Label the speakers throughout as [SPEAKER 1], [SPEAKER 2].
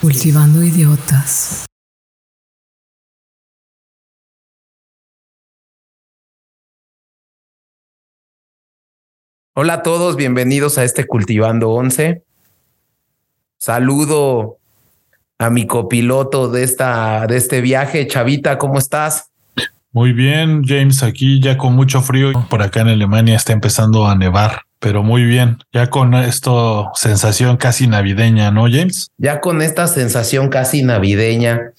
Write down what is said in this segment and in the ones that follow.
[SPEAKER 1] Cultivando idiotas.
[SPEAKER 2] Hola a todos, bienvenidos a este Cultivando 11. Saludo a mi copiloto de, esta, de este viaje, Chavita, ¿cómo estás?
[SPEAKER 3] Muy bien, James, aquí ya con mucho frío. Por acá en Alemania está empezando a nevar, pero muy bien. Ya con esto sensación casi navideña, ¿no, James?
[SPEAKER 2] Ya con esta sensación casi navideña,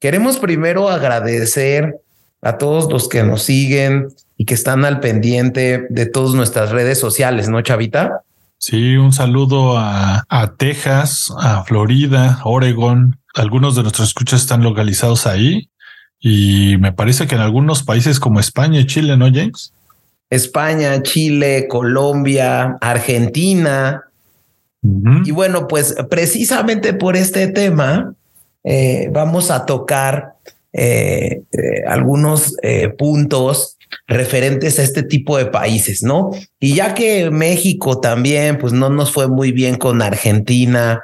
[SPEAKER 2] queremos primero agradecer a todos los que nos siguen y que están al pendiente de todas nuestras redes sociales, ¿no, Chavita?
[SPEAKER 3] Sí, un saludo a, a Texas, a Florida, Oregon. Algunos de nuestros escuchas están localizados ahí y me parece que en algunos países como España y Chile, ¿no, James?
[SPEAKER 2] España, Chile, Colombia, Argentina. Y bueno, pues precisamente por este tema eh, vamos a tocar eh, eh, algunos puntos referentes a este tipo de países, ¿no? Y ya que México también, pues no nos fue muy bien con Argentina,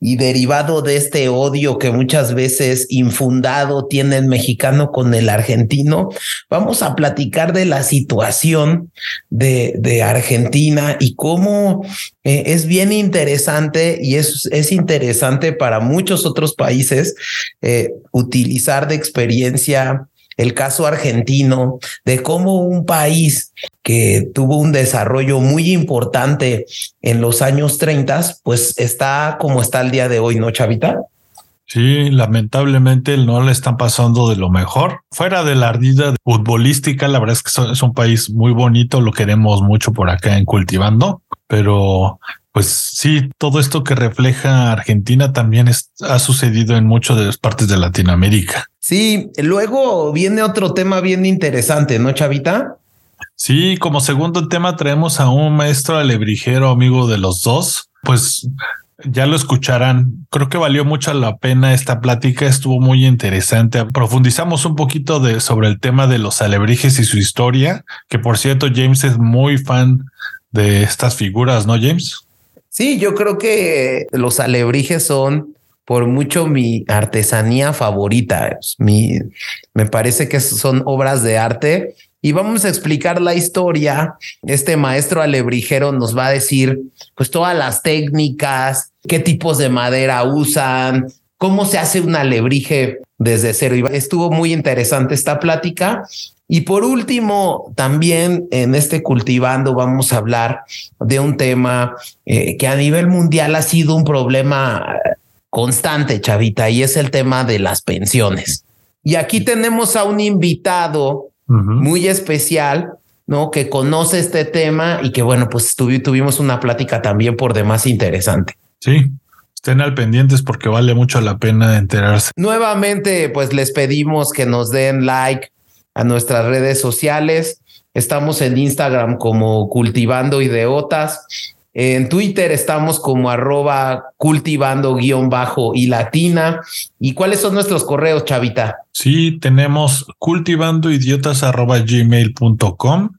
[SPEAKER 2] y derivado de este odio que muchas veces infundado tiene el mexicano con el argentino, vamos a platicar de la situación de, de Argentina y cómo eh, es bien interesante y es, es interesante para muchos otros países eh, utilizar de experiencia el caso argentino, de cómo un país que tuvo un desarrollo muy importante en los años 30, pues está como está el día de hoy, ¿no, Chavita?
[SPEAKER 3] Sí, lamentablemente no le están pasando de lo mejor. Fuera de la ardida futbolística, la verdad es que es un país muy bonito, lo queremos mucho por acá en Cultivando, pero pues sí, todo esto que refleja Argentina también ha sucedido en muchas de las partes de Latinoamérica.
[SPEAKER 2] Sí, luego viene otro tema bien interesante, ¿no, Chavita?
[SPEAKER 3] Sí, como segundo tema traemos a un maestro alebrijero amigo de los dos. Pues ya lo escucharán. Creo que valió mucho la pena esta plática, estuvo muy interesante. Profundizamos un poquito de sobre el tema de los alebrijes y su historia, que por cierto James es muy fan de estas figuras, ¿no, James?
[SPEAKER 2] Sí, yo creo que los alebrijes son por mucho mi artesanía favorita. Mi, me parece que son obras de arte y vamos a explicar la historia. Este maestro alebrijero nos va a decir pues todas las técnicas, qué tipos de madera usan, cómo se hace un alebrije desde cero. Estuvo muy interesante esta plática y por último, también en este cultivando vamos a hablar de un tema eh, que a nivel mundial ha sido un problema constante, Chavita, y es el tema de las pensiones. Y aquí tenemos a un invitado muy especial, ¿no? Que conoce este tema y que, bueno, pues tuvimos una plática también por demás interesante.
[SPEAKER 3] Sí, estén al pendientes porque vale mucho la pena enterarse.
[SPEAKER 2] Nuevamente, pues les pedimos que nos den like, a nuestras redes sociales. Estamos en Instagram como Cultivando Ideotas. En Twitter estamos como arroba cultivando guion bajo y latina. ¿Y cuáles son nuestros correos, Chavita?
[SPEAKER 3] Sí, tenemos cultivando idiotas arroba gmail.com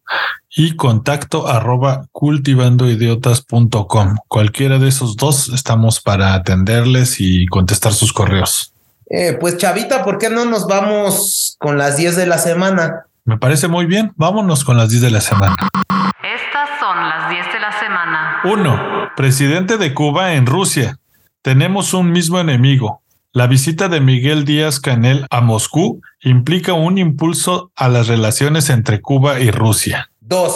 [SPEAKER 3] y contacto arroba cultivandoidiotas.com. Cualquiera de esos dos estamos para atenderles y contestar sus correos.
[SPEAKER 2] Eh, pues Chavita, ¿por qué no nos vamos con las 10 de la semana?
[SPEAKER 3] Me parece muy bien. Vámonos con las 10 de la semana.
[SPEAKER 1] Estas son las 10 de la semana.
[SPEAKER 3] 1. Presidente de Cuba en Rusia. Tenemos un mismo enemigo. La visita de Miguel Díaz Canel a Moscú implica un impulso a las relaciones entre Cuba y Rusia.
[SPEAKER 2] 2.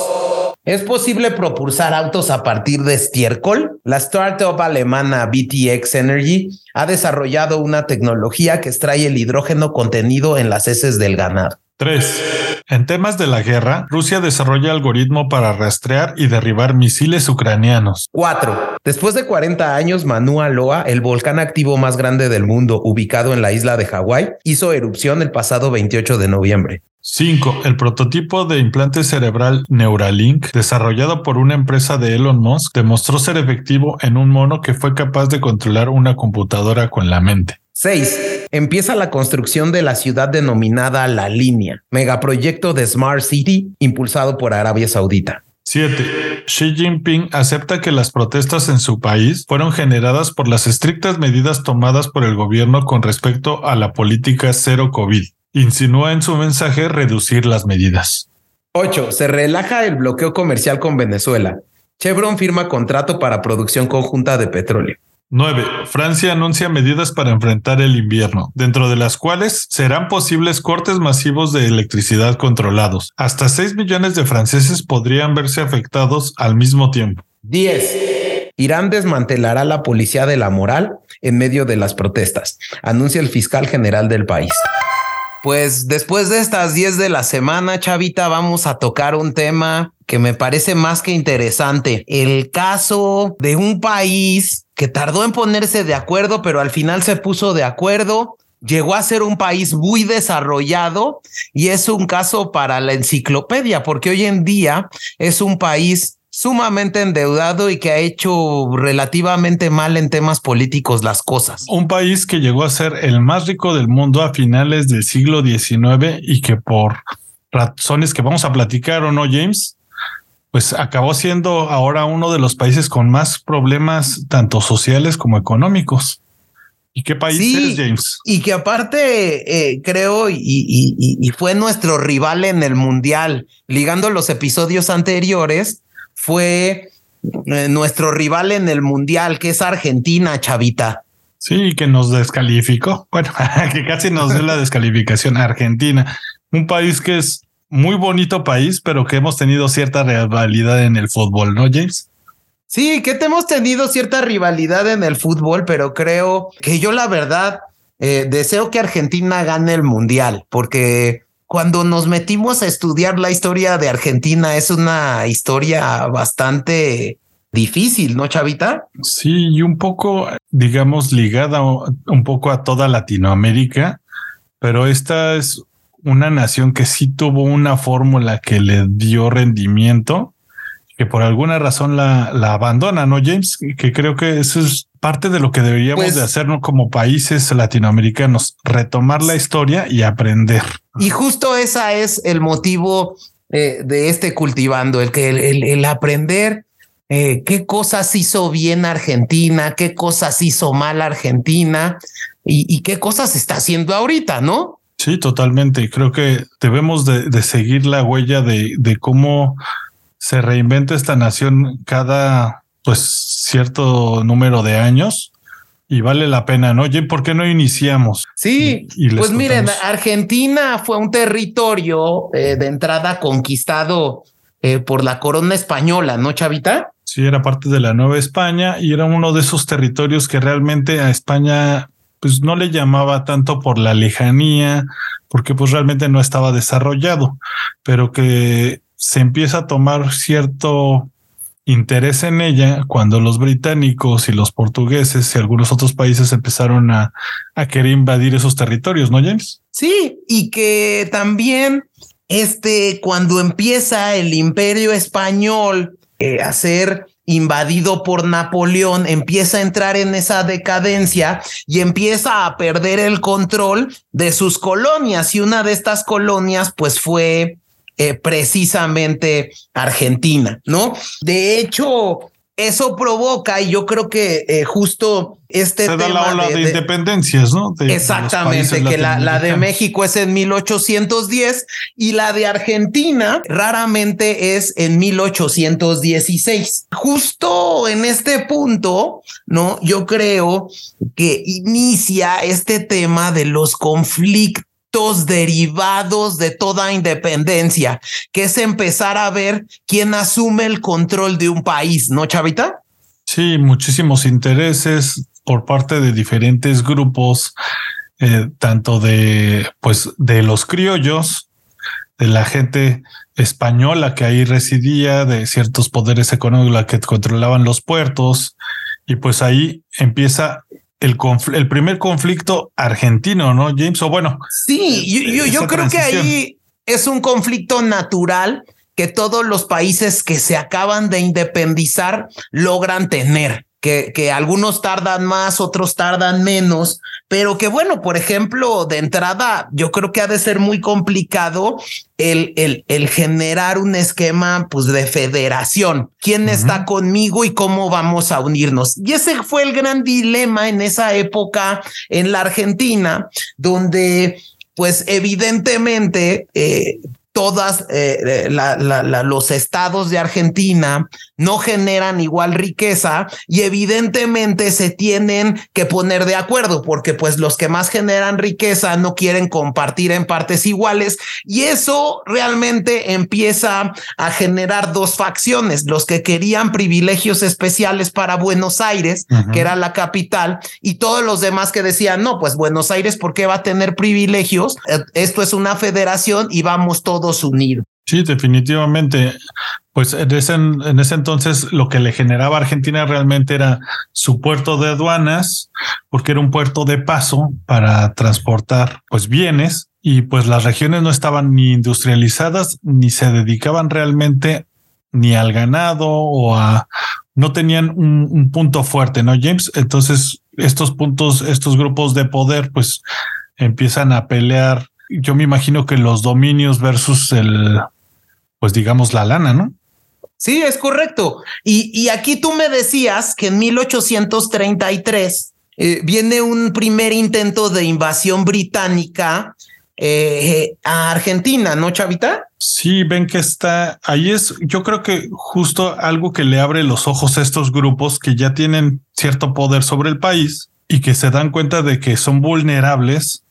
[SPEAKER 2] ¿Es posible propulsar autos a partir de estiércol? La startup alemana BTX Energy ha desarrollado una tecnología que extrae el hidrógeno contenido en las heces del ganado.
[SPEAKER 3] 3. En temas de la guerra, Rusia desarrolla algoritmo para rastrear y derribar misiles ucranianos.
[SPEAKER 2] 4. Después de 40 años, Mauna Loa, el volcán activo más grande del mundo, ubicado en la isla de Hawái, hizo erupción el pasado 28 de noviembre.
[SPEAKER 3] 5. El prototipo de implante cerebral Neuralink, desarrollado por una empresa de Elon Musk, demostró ser efectivo en un mono que fue capaz de controlar una computadora con la mente.
[SPEAKER 2] 6. Empieza la construcción de la ciudad denominada La Línea, megaproyecto de Smart City impulsado por Arabia Saudita.
[SPEAKER 3] 7. Xi Jinping acepta que las protestas en su país fueron generadas por las estrictas medidas tomadas por el gobierno con respecto a la política cero COVID. Insinúa en su mensaje reducir las medidas.
[SPEAKER 2] 8. Se relaja el bloqueo comercial con Venezuela. Chevron firma contrato para producción conjunta de petróleo.
[SPEAKER 3] 9. Francia anuncia medidas para enfrentar el invierno, dentro de las cuales serán posibles cortes masivos de electricidad controlados. Hasta 6 millones de franceses podrían verse afectados al mismo tiempo.
[SPEAKER 2] 10. Irán desmantelará la policía de la moral en medio de las protestas, anuncia el fiscal general del país. Pues después de estas 10 de la semana, Chavita, vamos a tocar un tema que me parece más que interesante. El caso de un país que tardó en ponerse de acuerdo, pero al final se puso de acuerdo. Llegó a ser un país muy desarrollado y es un caso para la enciclopedia, porque hoy en día es un país sumamente endeudado y que ha hecho relativamente mal en temas políticos las cosas.
[SPEAKER 3] Un país que llegó a ser el más rico del mundo a finales del siglo XIX y que por razones que vamos a platicar o no, James, pues acabó siendo ahora uno de los países con más problemas tanto sociales como económicos. ¿Y qué país es, James?
[SPEAKER 2] Y que aparte, eh, creo, y, y, fue nuestro rival en el Mundial, ligando los episodios anteriores, fue eh, nuestro rival en el Mundial, que es Argentina, Chavita.
[SPEAKER 3] Sí, que nos descalificó. Bueno, que casi nos dio la descalificación Argentina, un país que es muy bonito país, pero que hemos tenido cierta rivalidad en el fútbol, ¿no, James?
[SPEAKER 2] Sí, que hemos tenido cierta rivalidad en el fútbol, pero creo que yo la verdad eh, deseo que Argentina gane el mundial, porque cuando nos metimos a estudiar la historia de Argentina, es una historia bastante difícil, ¿no, Chavita?
[SPEAKER 3] Sí, y un poco, digamos, ligada un poco a toda Latinoamérica, pero esta es una nación que sí tuvo una fórmula que le dio rendimiento, que por alguna razón la, la abandona, ¿no, James? Que creo que eso es parte de lo que deberíamos pues de hacer como países latinoamericanos, retomar la historia y aprender.
[SPEAKER 2] Y justo esa es el motivo eh, de este cultivando, el que el, aprender eh, qué cosas hizo bien Argentina, qué cosas hizo mal Argentina y, qué cosas está haciendo ahorita, ¿no?
[SPEAKER 3] Sí, totalmente. Creo que debemos de, de seguir la huella de, de cómo se reinventa esta nación cada pues cierto número de años y vale la pena, ¿no? Oye, ¿por qué no iniciamos?
[SPEAKER 2] Sí, pues miren, Argentina fue un territorio eh, de entrada conquistado eh, por la corona española, ¿no, Chavita?
[SPEAKER 3] Sí, era parte de la Nueva España y era uno de esos territorios que realmente a España pues no le llamaba tanto por la lejanía, porque pues realmente no estaba desarrollado, pero que se empieza a tomar cierto interés en ella cuando los británicos y los portugueses y algunos otros países empezaron a, a querer invadir esos territorios, ¿no, James?
[SPEAKER 2] Sí, y que también este, cuando empieza el imperio español eh, a ser invadido por Napoleón, empieza a entrar en esa decadencia y empieza a perder el control de sus colonias. Y una de estas colonias, pues fue eh, precisamente Argentina, ¿no? De hecho, eso provoca, y yo creo que eh, justo este
[SPEAKER 3] Se da la ola de, independencias, ¿no?
[SPEAKER 2] exactamente, que la, la, de México es en 1810 y la de Argentina raramente es en 1816. Justo en este punto, ¿no? Yo creo que inicia este tema de los conflictos derivados de toda independencia, que es empezar a ver quién asume el control de un país, ¿no, Chavita?
[SPEAKER 3] Sí, muchísimos intereses por parte de diferentes grupos, eh, tanto de, pues, de los criollos, de la gente española que ahí residía, de ciertos poderes económicos que controlaban los puertos, y pues ahí empieza el, el primer conflicto argentino, ¿no, James? O bueno.
[SPEAKER 2] Sí, yo, yo, creo que ahí es un conflicto natural que todos los países que se acaban de independizar logran tener. Que, que algunos tardan más, otros tardan menos, pero que bueno, por ejemplo, de entrada, yo creo que ha de ser muy complicado el, el, el generar un esquema pues, de federación. ¿Quién está conmigo y cómo vamos a unirnos? Y ese fue el gran dilema en esa época en la Argentina, donde pues evidentemente eh, todas eh, los estados de Argentina no generan igual riqueza y evidentemente se tienen que poner de acuerdo porque pues los que más generan riqueza no quieren compartir en partes iguales y eso realmente empieza a generar dos facciones, los que querían privilegios especiales para Buenos Aires, que era la capital, y todos los demás que decían, no, pues Buenos Aires, ¿por qué va a tener privilegios? Eh, esto es una federación y vamos todos unidos.
[SPEAKER 3] Sí, definitivamente. Pues en ese, en ese entonces lo que le generaba Argentina realmente era su puerto de aduanas, porque era un puerto de paso para transportar pues bienes y pues las regiones no estaban ni industrializadas ni se dedicaban realmente ni al ganado o a no tenían un punto fuerte, ¿no, James? Entonces estos puntos, estos grupos de poder pues empiezan a pelear. Yo me imagino que los dominios versus el, pues digamos, la lana, ¿no?
[SPEAKER 2] Sí, es correcto. Y, y aquí tú me decías que en 1833 eh, viene un primer intento de invasión británica eh, a Argentina, ¿no, Chavita?
[SPEAKER 3] Sí, ven que está ahí es, yo creo que justo algo que le abre los ojos a estos grupos que ya tienen cierto poder sobre el país y que se dan cuenta de que son vulnerables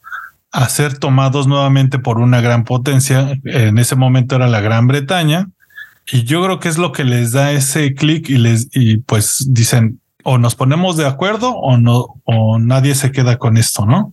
[SPEAKER 3] a ser tomados nuevamente por una gran potencia. En ese momento era la Gran Bretaña y yo creo que es lo que les da ese clic y les, y pues dicen, o nos ponemos de acuerdo o no, o nadie se queda con esto, ¿no?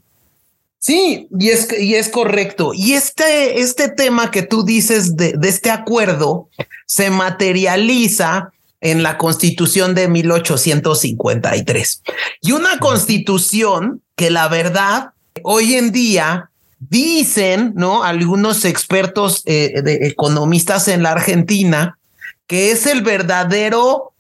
[SPEAKER 2] Sí, y es, y es correcto. Y este, este tema que tú dices de, de este acuerdo se materializa en la constitución de 1853. Y una constitución que la verdad hoy en día Dicen, ¿no? Algunos expertos eh, de economistas en la Argentina que es el verdadero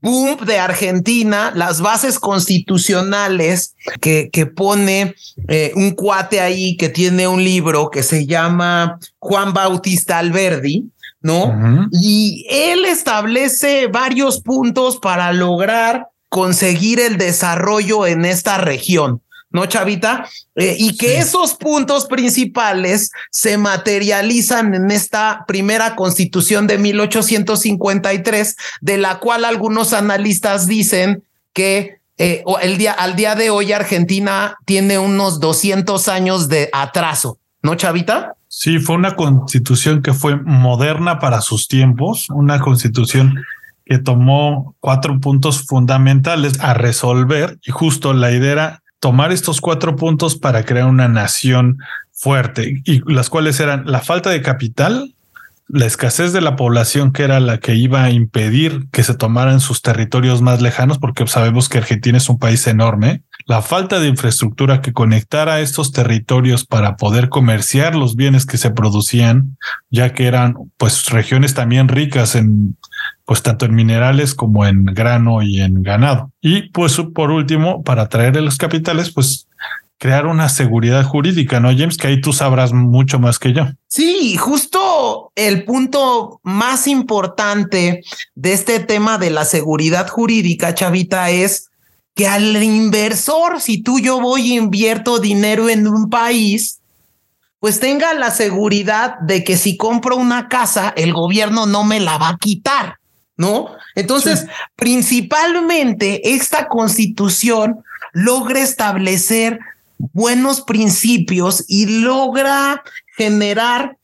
[SPEAKER 2] boom de Argentina, las bases constitucionales que, que pone eh, un cuate ahí que tiene un libro que se llama Juan Bautista Alberdi, ¿no? Y él establece varios puntos para lograr conseguir el desarrollo en esta región. ¿No, Chavita? Eh, y que esos puntos principales se materializan en esta primera constitución de 1853, de la cual algunos analistas dicen que eh, el día, al día de hoy Argentina tiene unos 200 años de atraso, ¿no, Chavita?
[SPEAKER 3] Sí, fue una constitución que fue moderna para sus tiempos, una constitución que tomó cuatro puntos fundamentales a resolver y justo la idea era tomar estos cuatro puntos para crear una nación fuerte y las cuales eran la falta de capital, la escasez de la población que era la que iba a impedir que se tomaran sus territorios más lejanos, porque sabemos que Argentina es un país enorme, la falta de infraestructura que conectara estos territorios para poder comerciar los bienes que se producían, ya que eran pues regiones también ricas en pues tanto en minerales como en grano y en ganado. Y pues por último, para traer los capitales, pues crear una seguridad jurídica, ¿no, James? Que ahí tú sabrás mucho más que yo.
[SPEAKER 2] Sí, justo el punto más importante de este tema de la seguridad jurídica, Chavita, es que al inversor, si tú yo voy e invierto dinero en un país, pues tenga la seguridad de que si compro una casa, el gobierno no me la va a quitar. ¿No? Entonces, principalmente esta constitución logra establecer buenos principios y logra generar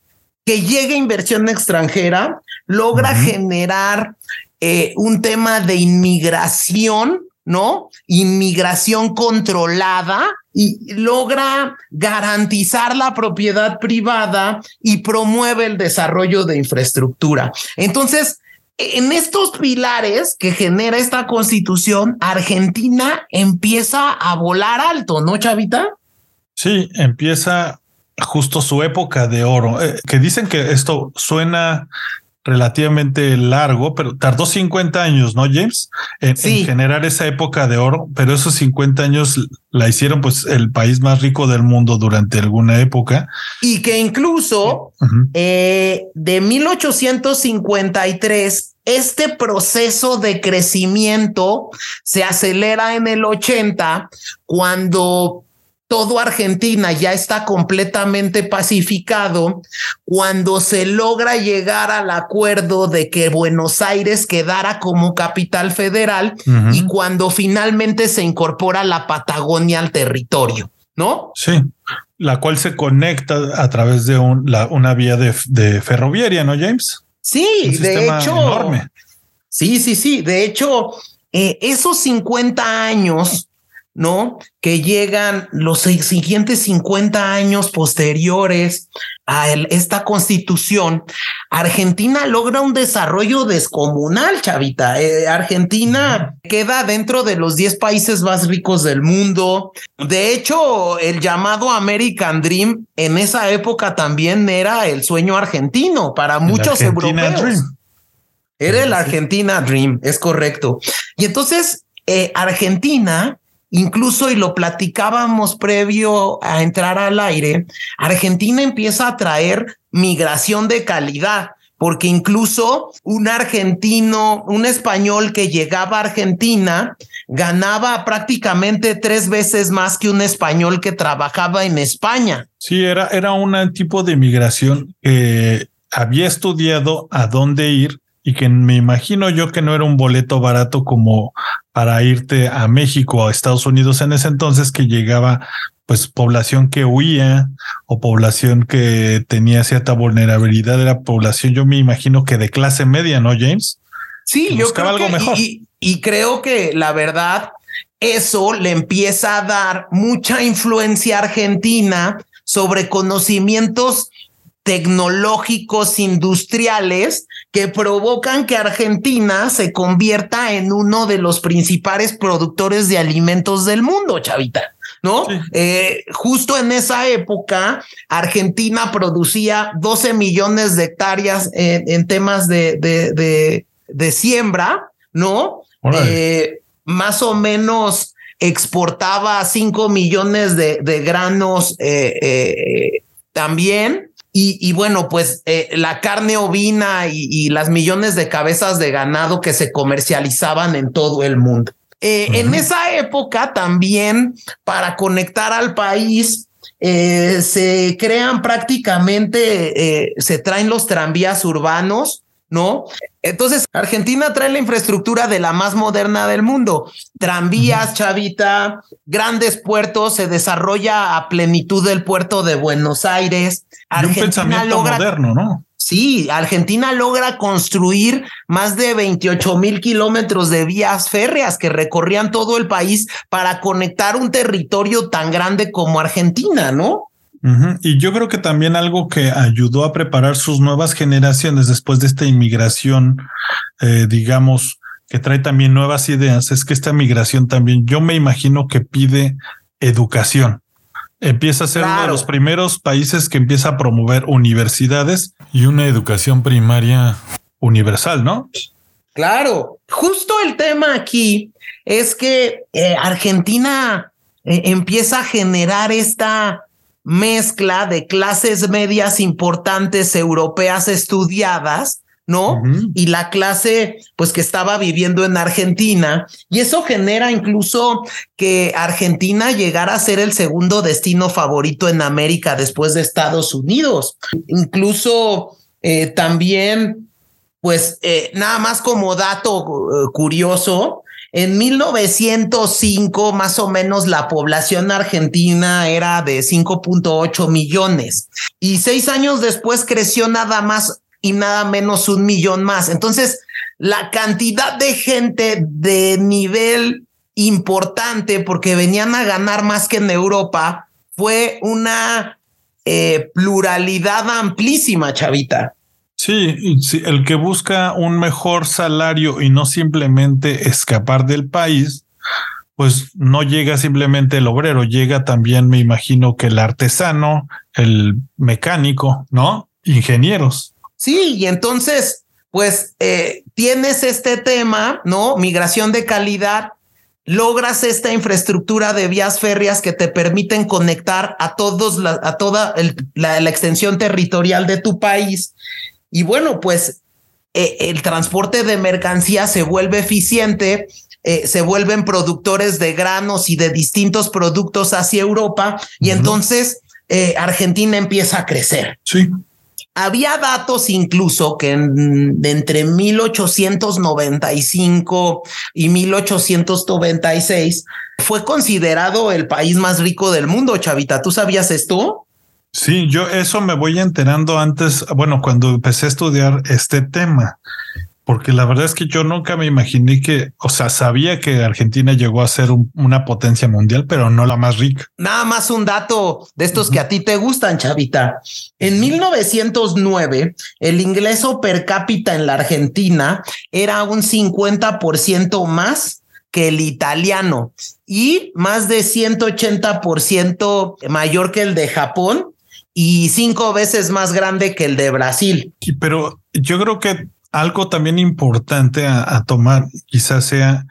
[SPEAKER 2] que llegue inversión extranjera, logra generar eh, un tema de inmigración, ¿no? Inmigración controlada y logra garantizar la propiedad privada y promueve el desarrollo de infraestructura. Entonces, en estos pilares que genera esta constitución, Argentina empieza a volar alto, ¿no, Chavita?
[SPEAKER 3] Sí, empieza justo su época de oro, eh, que dicen que esto suena relativamente largo, pero tardó 50 años, ¿no, James? En, generar esa época de oro, pero esos 50 años la hicieron pues el país más rico del mundo durante alguna época.
[SPEAKER 2] Y que incluso eh, de 1853 este proceso de crecimiento se acelera en el 80 cuando todo Argentina ya está completamente pacificado cuando se logra llegar al acuerdo de que Buenos Aires quedara como capital federal y cuando finalmente se incorpora la Patagonia al territorio, ¿no?
[SPEAKER 3] Sí, la cual se conecta a través de una vía de, ferroviaria, ¿no, James?
[SPEAKER 2] Sí, de hecho. Enorme. Sí, sí, sí. De hecho, eh, esos 50 años ¿no? Que llegan los siguientes 50 años posteriores a esta constitución, Argentina logra un desarrollo descomunal, chavita. Eh, Argentina queda dentro de los 10 países más ricos del mundo. De hecho, el llamado American Dream en esa época también era el sueño argentino para muchos europeos. Era el Argentina Dream, es correcto. Y entonces, eh, Argentina Incluso, y lo platicábamos previo a entrar al aire, Argentina empieza a traer migración de calidad, porque incluso un argentino, un español que llegaba a Argentina, ganaba prácticamente tres veces más que un español que trabajaba en España.
[SPEAKER 3] Sí, era, era un tipo de migración que había estudiado a dónde ir y que me imagino yo que no era un boleto barato como para irte a México o a Estados Unidos en ese entonces que llegaba pues población que huía o población que tenía cierta vulnerabilidad era población yo me imagino que de clase media, ¿no, James?
[SPEAKER 2] Sí, yo creo algo mejor. y creo que la verdad eso le empieza a dar mucha influencia argentina sobre conocimientos tecnológicos industriales que provocan que Argentina se convierta en uno de los principales productores de alimentos del mundo, chavita. ¿No? Eh, justo en esa época, Argentina producía 12 millones de hectáreas en, temas de, de, de, siembra, ¿no? Eh, más o menos exportaba 5 millones de, granos eh, también. Y, bueno, pues eh, la carne ovina y, las millones de cabezas de ganado que se comercializaban en todo el mundo. Eh, en esa época también, para conectar al país, eh, se crean prácticamente, se traen los tranvías urbanos, ¿no? Entonces, Argentina trae la infraestructura de la más moderna del mundo. Tranvías, chavita, grandes puertos, se desarrolla a plenitud el puerto de Buenos Aires.
[SPEAKER 3] Argentina un pensamiento logra, moderno, ¿no?
[SPEAKER 2] Sí, Argentina logra construir más de 28 mil kilómetros de vías férreas que recorrían todo el país para conectar un territorio tan grande como Argentina, ¿no?
[SPEAKER 3] Y yo creo que también algo que ayudó a preparar sus nuevas generaciones después de esta inmigración, eh, digamos, que trae también nuevas ideas, es que esta migración también, yo me imagino que pide educación. Empieza a ser uno de los primeros países que empieza a promover universidades y una educación primaria universal, ¿no?
[SPEAKER 2] Claro, justo el tema aquí es que eh, Argentina eh, empieza a generar esta mezcla de clases medias importantes europeas estudiadas, ¿no? Y la clase, pues que estaba viviendo en Argentina. Y eso genera incluso que Argentina llegara a ser el segundo destino favorito en América después de Estados Unidos. Incluso eh, también, pues eh, nada más como dato eh, curioso, en 1905, más o menos, la población argentina era de 5.8 millones y seis años después creció nada más y nada menos un millón más. Entonces, la cantidad de gente de nivel importante, porque venían a ganar más que en Europa, fue una eh, pluralidad amplísima, chavita.
[SPEAKER 3] Sí, sí, el que busca un mejor salario y no simplemente escapar del país, pues no llega simplemente el obrero, llega también, me imagino que el artesano, el mecánico, ¿no? Ingenieros.
[SPEAKER 2] Sí, y entonces, pues eh, tienes este tema, ¿no? Migración de calidad, logras esta infraestructura de vías férreas que te permiten conectar a todos, a toda la, extensión territorial de tu país. Y bueno, pues eh, el transporte de mercancías se vuelve eficiente, eh, se vuelven productores de granos y de distintos productos hacia Europa y entonces Argentina empieza a crecer.
[SPEAKER 3] Sí.
[SPEAKER 2] Había datos incluso que de entre 1895 y 1896 fue considerado el país más rico del mundo, Chavita. ¿Tú sabías esto?
[SPEAKER 3] Sí, yo eso me voy enterando antes, bueno, cuando empecé a estudiar este tema porque la verdad es que yo nunca me imaginé que, o sea, sabía que Argentina llegó a ser una potencia mundial, pero no la más rica.
[SPEAKER 2] Nada más un dato de estos que a ti te gustan, Chavita. En 1909, el ingreso per cápita en la Argentina era un 50% más que el italiano y más de 180% mayor que el de Japón y cinco veces más grande que el de Brasil.
[SPEAKER 3] Pero yo creo que algo también importante a, tomar quizás sea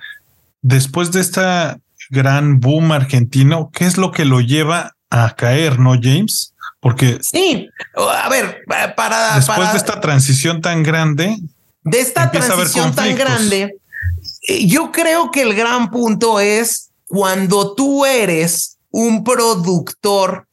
[SPEAKER 3] después de esta gran boom argentino, ¿qué es lo que lo lleva a caer, no James? Porque
[SPEAKER 2] sí, a ver, para
[SPEAKER 3] después de esta transición tan grande,
[SPEAKER 2] de esta transición tan grande, eh, yo creo que el gran punto es cuando tú eres un productor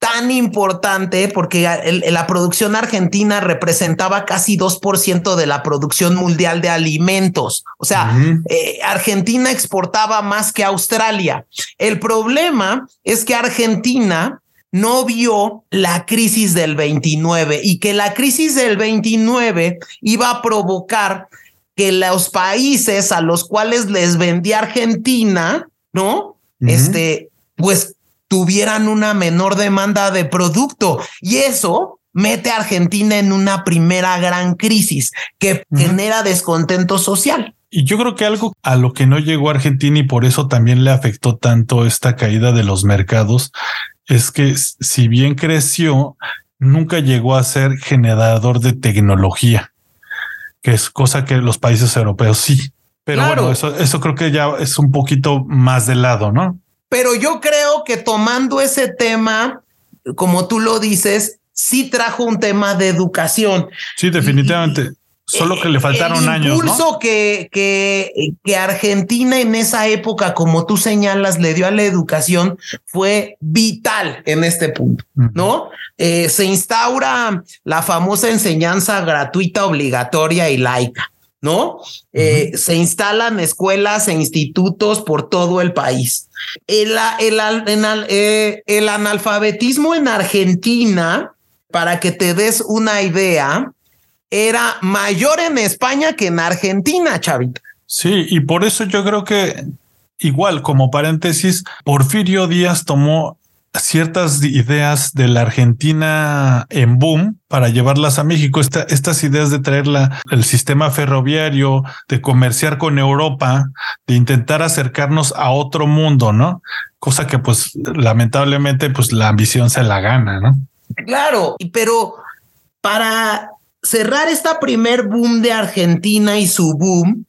[SPEAKER 2] tan importante porque la producción argentina representaba casi 2% de la producción mundial de alimentos. O sea, eh, Argentina exportaba más que Australia. El problema es que Argentina no vio la crisis del 29 y que la crisis del 29 iba a provocar que los países a los cuales les vendía Argentina, ¿no? Este, pues tuvieran una menor demanda de producto y eso mete a Argentina en una primera gran crisis que genera descontento social.
[SPEAKER 3] Y yo creo que algo a lo que no llegó Argentina y por eso también le afectó tanto esta caída de los mercados es que si bien creció, nunca llegó a ser generador de tecnología, que es cosa que los países europeos sí. Pero bueno, eso, eso creo que ya es un poquito más de lado, ¿no?
[SPEAKER 2] Pero yo creo que tomando ese tema, como tú lo dices, sí trajo un tema de educación.
[SPEAKER 3] Sí, definitivamente. Solo que le faltaron años. El
[SPEAKER 2] impulso que, que, que Argentina en esa época, como tú señalas, le dio a la educación fue vital en este punto, ¿no? Eh, se instaura la famosa enseñanza gratuita, obligatoria y laica. ¿No? Eh, se instalan escuelas e institutos por todo el país. El, eh, el, analfabetismo en Argentina, para que te des una idea, era mayor en España que en Argentina, Chavita.
[SPEAKER 3] Sí, y por eso yo creo que igual como paréntesis, Porfirio Díaz tomó ciertas ideas de la Argentina en boom para llevarlas a México. estas ideas de traer el sistema ferroviario, de comerciar con Europa, de intentar acercarnos a otro mundo, ¿no? Cosa que pues lamentablemente pues la ambición se la gana, ¿no?
[SPEAKER 2] Claro, pero para cerrar esta primer boom de Argentina y su boom,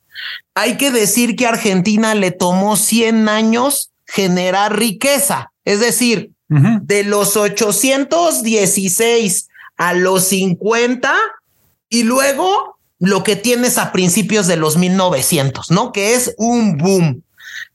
[SPEAKER 2] hay que decir que Argentina le tomó 100 años generar riqueza. Es decir, de los 816 a los 50 y luego lo que tienes a principios de los 1900, ¿no? Que es un boom,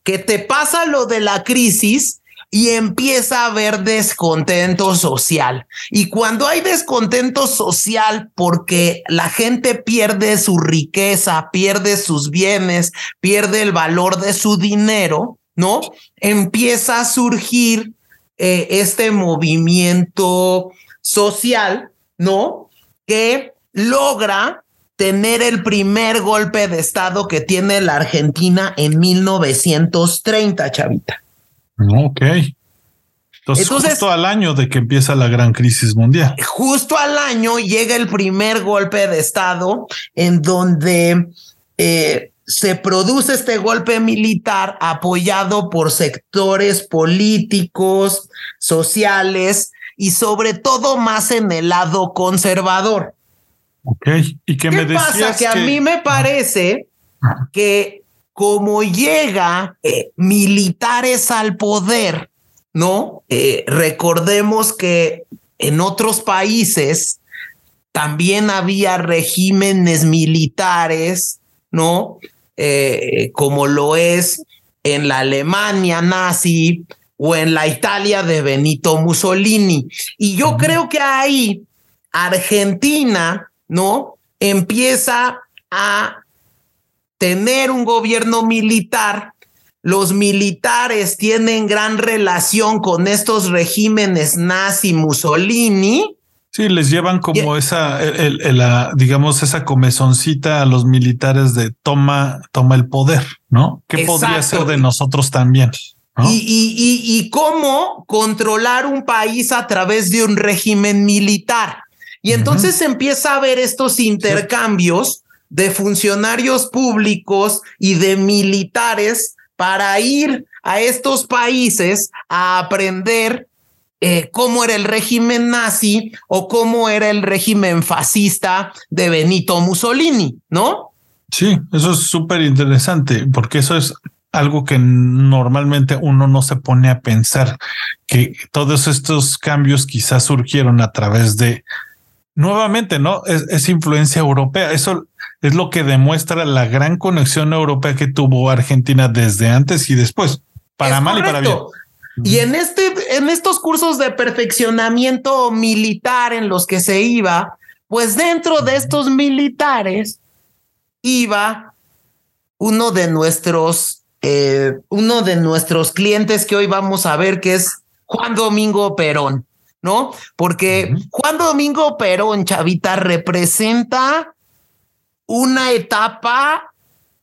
[SPEAKER 2] que te pasa lo de la crisis y empieza a haber descontento social. Y cuando hay descontento social porque la gente pierde su riqueza, pierde sus bienes, pierde el valor de su dinero, ¿no? Empieza a surgir eh, este movimiento social, ¿no? Que logra tener el primer golpe de Estado que tiene la Argentina en 1930, Chavita.
[SPEAKER 3] Ok. Entonces, justo al año de que empieza la gran crisis mundial.
[SPEAKER 2] Justo al año llega el primer golpe de Estado en donde eh, se produce este golpe militar apoyado por sectores políticos, sociales y sobre todo más en el lado conservador.
[SPEAKER 3] Ok. ¿Y qué, me decías
[SPEAKER 2] Que, a mí me parece que como llega eh, militares al poder, ¿no? Eh, recordemos que en otros países también había regímenes militares, ¿no? Eh, como lo es en la Alemania nazi o en la Italia de Benito Mussolini. Y yo creo que ahí Argentina, ¿no? Empieza a tener un gobierno militar. Los militares tienen gran relación con estos regímenes nazi Mussolini
[SPEAKER 3] Sí, les llevan como esa, el, la, digamos, esa comezoncita a los militares de toma, toma el poder, ¿no? ¿Qué podría ser de nosotros también?
[SPEAKER 2] Y, y, y, cómo controlar un país a través de un régimen militar. Y entonces empieza a haber estos intercambios de funcionarios públicos y de militares para ir a estos países a aprender eh, cómo era el régimen nazi o cómo era el régimen fascista de Benito Mussolini, ¿no?
[SPEAKER 3] Sí, eso es súper interesante porque eso es algo que normalmente uno no se pone a pensar, que todos estos cambios quizás surgieron a través de, nuevamente, ¿no? Es, influencia europea. Eso es lo que demuestra la gran conexión europea que tuvo Argentina desde antes y después, para mal y para bien.
[SPEAKER 2] Y en, este, en estos cursos de perfeccionamiento militar en los que se iba, pues dentro de estos militares iba uno de nuestros, eh, uno de nuestros clientes que hoy vamos a ver, que es Juan Domingo Perón, ¿no? Porque Juan Domingo Perón, Chavita, representa una etapa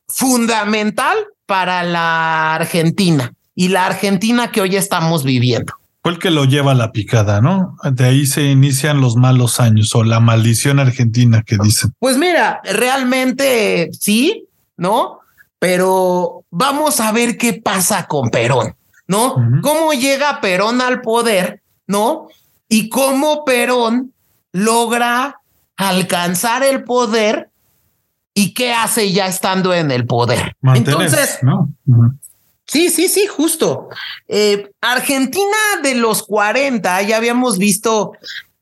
[SPEAKER 2] fundamental para la Argentina y la Argentina que hoy estamos viviendo.
[SPEAKER 3] Fue el que lo lleva a la picada, ¿no? De ahí se inician los malos años o la maldición argentina que dicen.
[SPEAKER 2] Pues mira, realmente sí, ¿no? Pero vamos a ver qué pasa con Perón, ¿no? ¿Cómo llega Perón al poder, ¿no? Y cómo Perón logra alcanzar el poder y qué hace ya estando en el poder. Entonces, ¿no? Sí, sí, sí, justo. Eh, Argentina de los 40, ya habíamos visto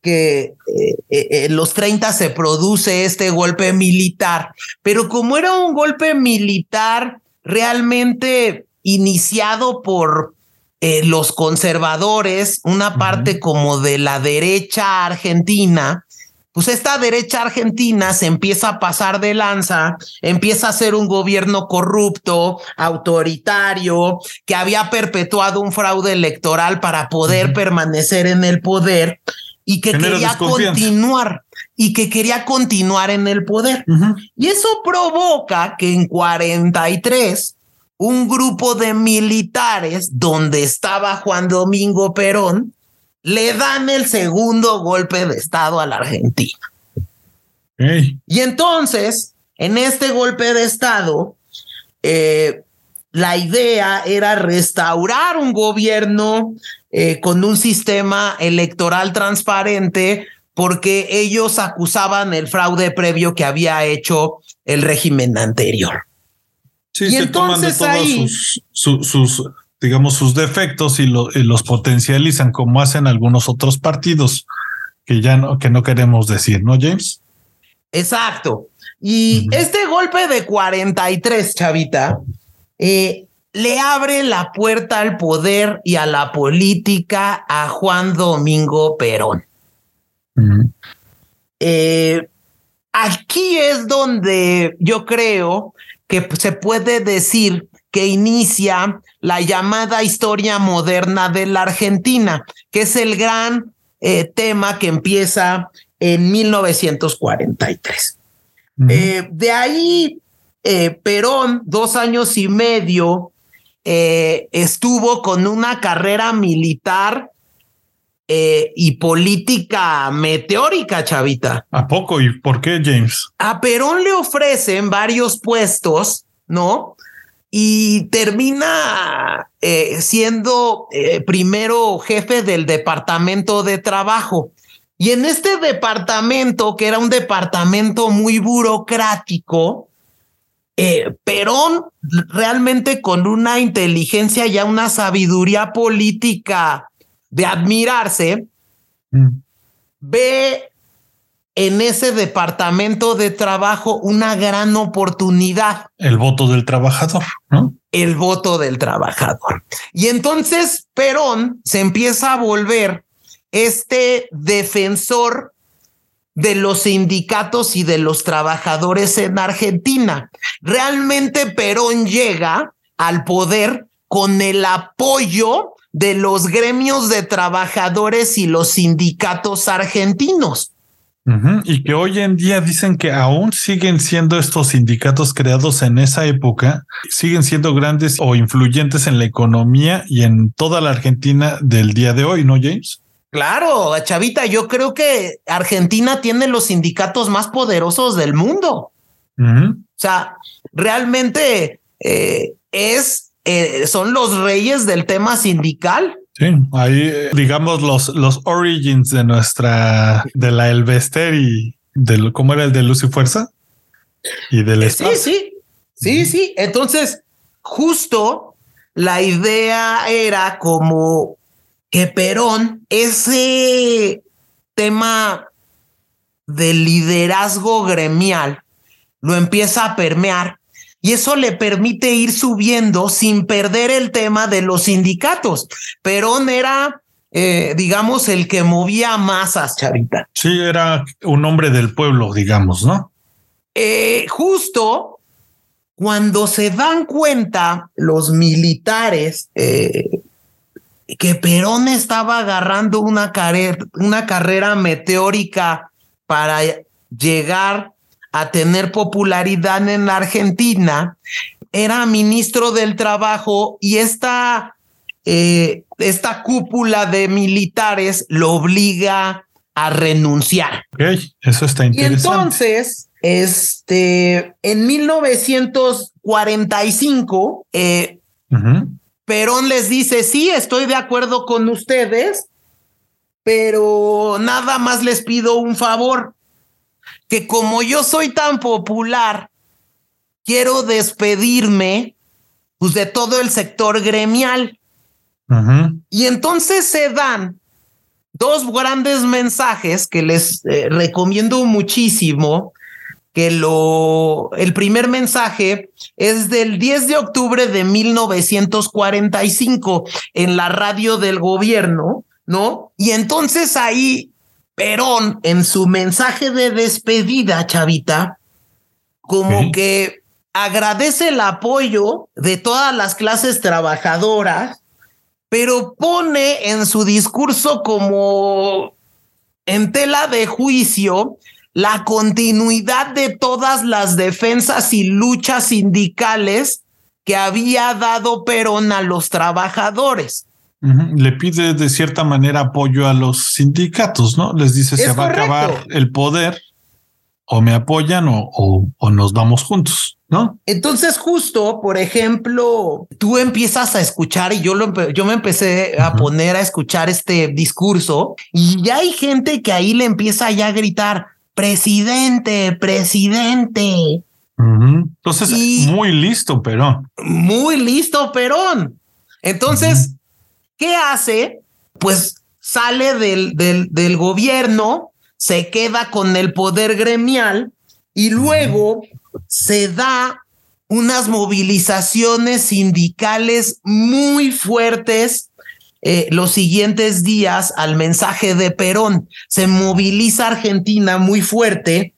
[SPEAKER 2] que eh, eh, en los 30 se produce este golpe militar, pero como era un golpe militar realmente iniciado por los conservadores, una parte como de la derecha argentina, pues esta derecha argentina se empieza a pasar de lanza, empieza a ser un gobierno corrupto, autoritario, que había perpetuado un fraude electoral para poder permanecer en el poder y que quería continuar y que quería continuar en el poder. Y eso provoca que en 43 un grupo de militares donde estaba Juan Domingo Perón le dan el segundo golpe de Estado a la Argentina. Y entonces, en este golpe de Estado, eh, la idea era restaurar un gobierno eh, con un sistema electoral transparente porque ellos acusaban el fraude previo que había hecho el régimen anterior.
[SPEAKER 3] Sí, y se entonces toman de ahí, sus, sus, digamos, sus defectos y, los potencializan como hacen algunos otros partidos que ya no, que no queremos decir, ¿no, James?
[SPEAKER 2] Exacto. Y este golpe de 43, chavita, eh, le abre la puerta al poder y a la política a Juan Domingo Perón. Eh, aquí es donde yo creo que se puede decir que inicia la llamada historia moderna de la Argentina, que es el gran eh, tema que empieza en 1943. Eh, de ahí, eh, Perón, dos años y medio, estuvo con una carrera militar y política meteórica, chavita.
[SPEAKER 3] ¿A poco? ¿Y por qué, James?
[SPEAKER 2] A Perón le ofrecen varios puestos, ¿no? Y termina eh, siendo eh, primero jefe del departamento de trabajo. Y en este departamento, que era un departamento muy burocrático, eh, Perón realmente con una inteligencia y una sabiduría política de admirarse, mm. ve en ese departamento de trabajo una gran oportunidad.
[SPEAKER 3] El voto del trabajador, ¿no?
[SPEAKER 2] El voto del trabajador. Y entonces Perón se empieza a volver este defensor de los sindicatos y de los trabajadores en Argentina. Realmente Perón llega al poder con el apoyo de los gremios de trabajadores y los sindicatos argentinos.
[SPEAKER 3] Y que hoy en día dicen que aún siguen siendo estos sindicatos creados en esa época, siguen siendo grandes o influyentes en la economía y en toda la Argentina del día de hoy, ¿no, James?
[SPEAKER 2] Claro, Chavita, yo creo que Argentina tiene los sindicatos más poderosos del mundo. O sea, realmente eh, es, eh, son los reyes del tema sindical.
[SPEAKER 3] Sí, ahí eh, digamos los, los origins de nuestra, de la Elvester y del, ¿cómo era el de Luz y Fuerza? Y del
[SPEAKER 2] Sí, sí, sí, sí. Entonces, justo la idea era como que Perón, ese tema del liderazgo gremial, lo empieza a permear y eso le permite ir subiendo sin perder el tema de los sindicatos. Perón era, eh, digamos, el que movía masas, Chavita.
[SPEAKER 3] Sí, era un hombre del pueblo, digamos, ¿no?
[SPEAKER 2] Eh, justo cuando se dan cuenta los militares eh, que Perón estaba agarrando una, carrera, una carrera meteórica para llegar a tener popularidad en la Argentina, era ministro del Trabajo y esta, eh, esta cúpula de militares lo obliga a renunciar.
[SPEAKER 3] eso está interesante.
[SPEAKER 2] Y entonces, este, en 1945, eh, Perón les dice, sí, estoy de acuerdo con ustedes, pero nada más les pido un favor, que como yo soy tan popular, quiero despedirme pues, de todo el sector gremial. Y entonces se dan dos grandes mensajes que les eh, recomiendo muchísimo que lo, el primer mensaje es del 10 de octubre de 1945 en la radio del gobierno, ¿no? Y entonces ahí Perón, en su mensaje de despedida, Chavita, como que agradece el apoyo de todas las clases trabajadoras, pero pone en su discurso como en tela de juicio la continuidad de todas las defensas y luchas sindicales que había dado Perón a los trabajadores.
[SPEAKER 3] Le pide de cierta manera apoyo a los sindicatos, ¿no? Les dice se va a acabar el poder o me apoyan o, o, nos vamos juntos, ¿no?
[SPEAKER 2] Entonces justo, por ejemplo, tú empiezas a escuchar y yo, lo, yo me empecé a poner a escuchar este discurso y ya hay gente que ahí le empieza ya a gritar, presidente, presidente.
[SPEAKER 3] Entonces, muy listo, Perón.
[SPEAKER 2] Muy listo, Perón. Entonces, ¿qué hace? Pues sale del, del, gobierno, se queda con el poder gremial y luego se da unas movilizaciones sindicales muy fuertes eh, los siguientes días al mensaje de Perón. Se moviliza Argentina muy fuerte.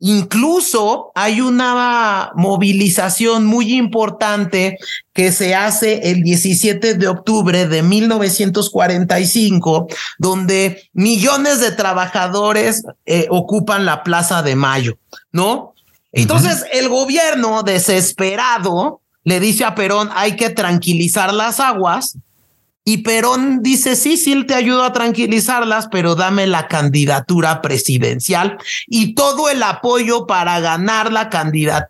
[SPEAKER 2] Incluso hay una movilización muy importante que se hace el 17 de octubre de 1945, donde millones de trabajadores eh, ocupan la Plaza de Mayo, ¿no? Entonces el gobierno desesperado le dice a Perón, hay que tranquilizar las aguas y Perón dice, sí, sí, te ayudo a tranquilizarlas, pero dame la candidatura presidencial y todo el apoyo para ganar la,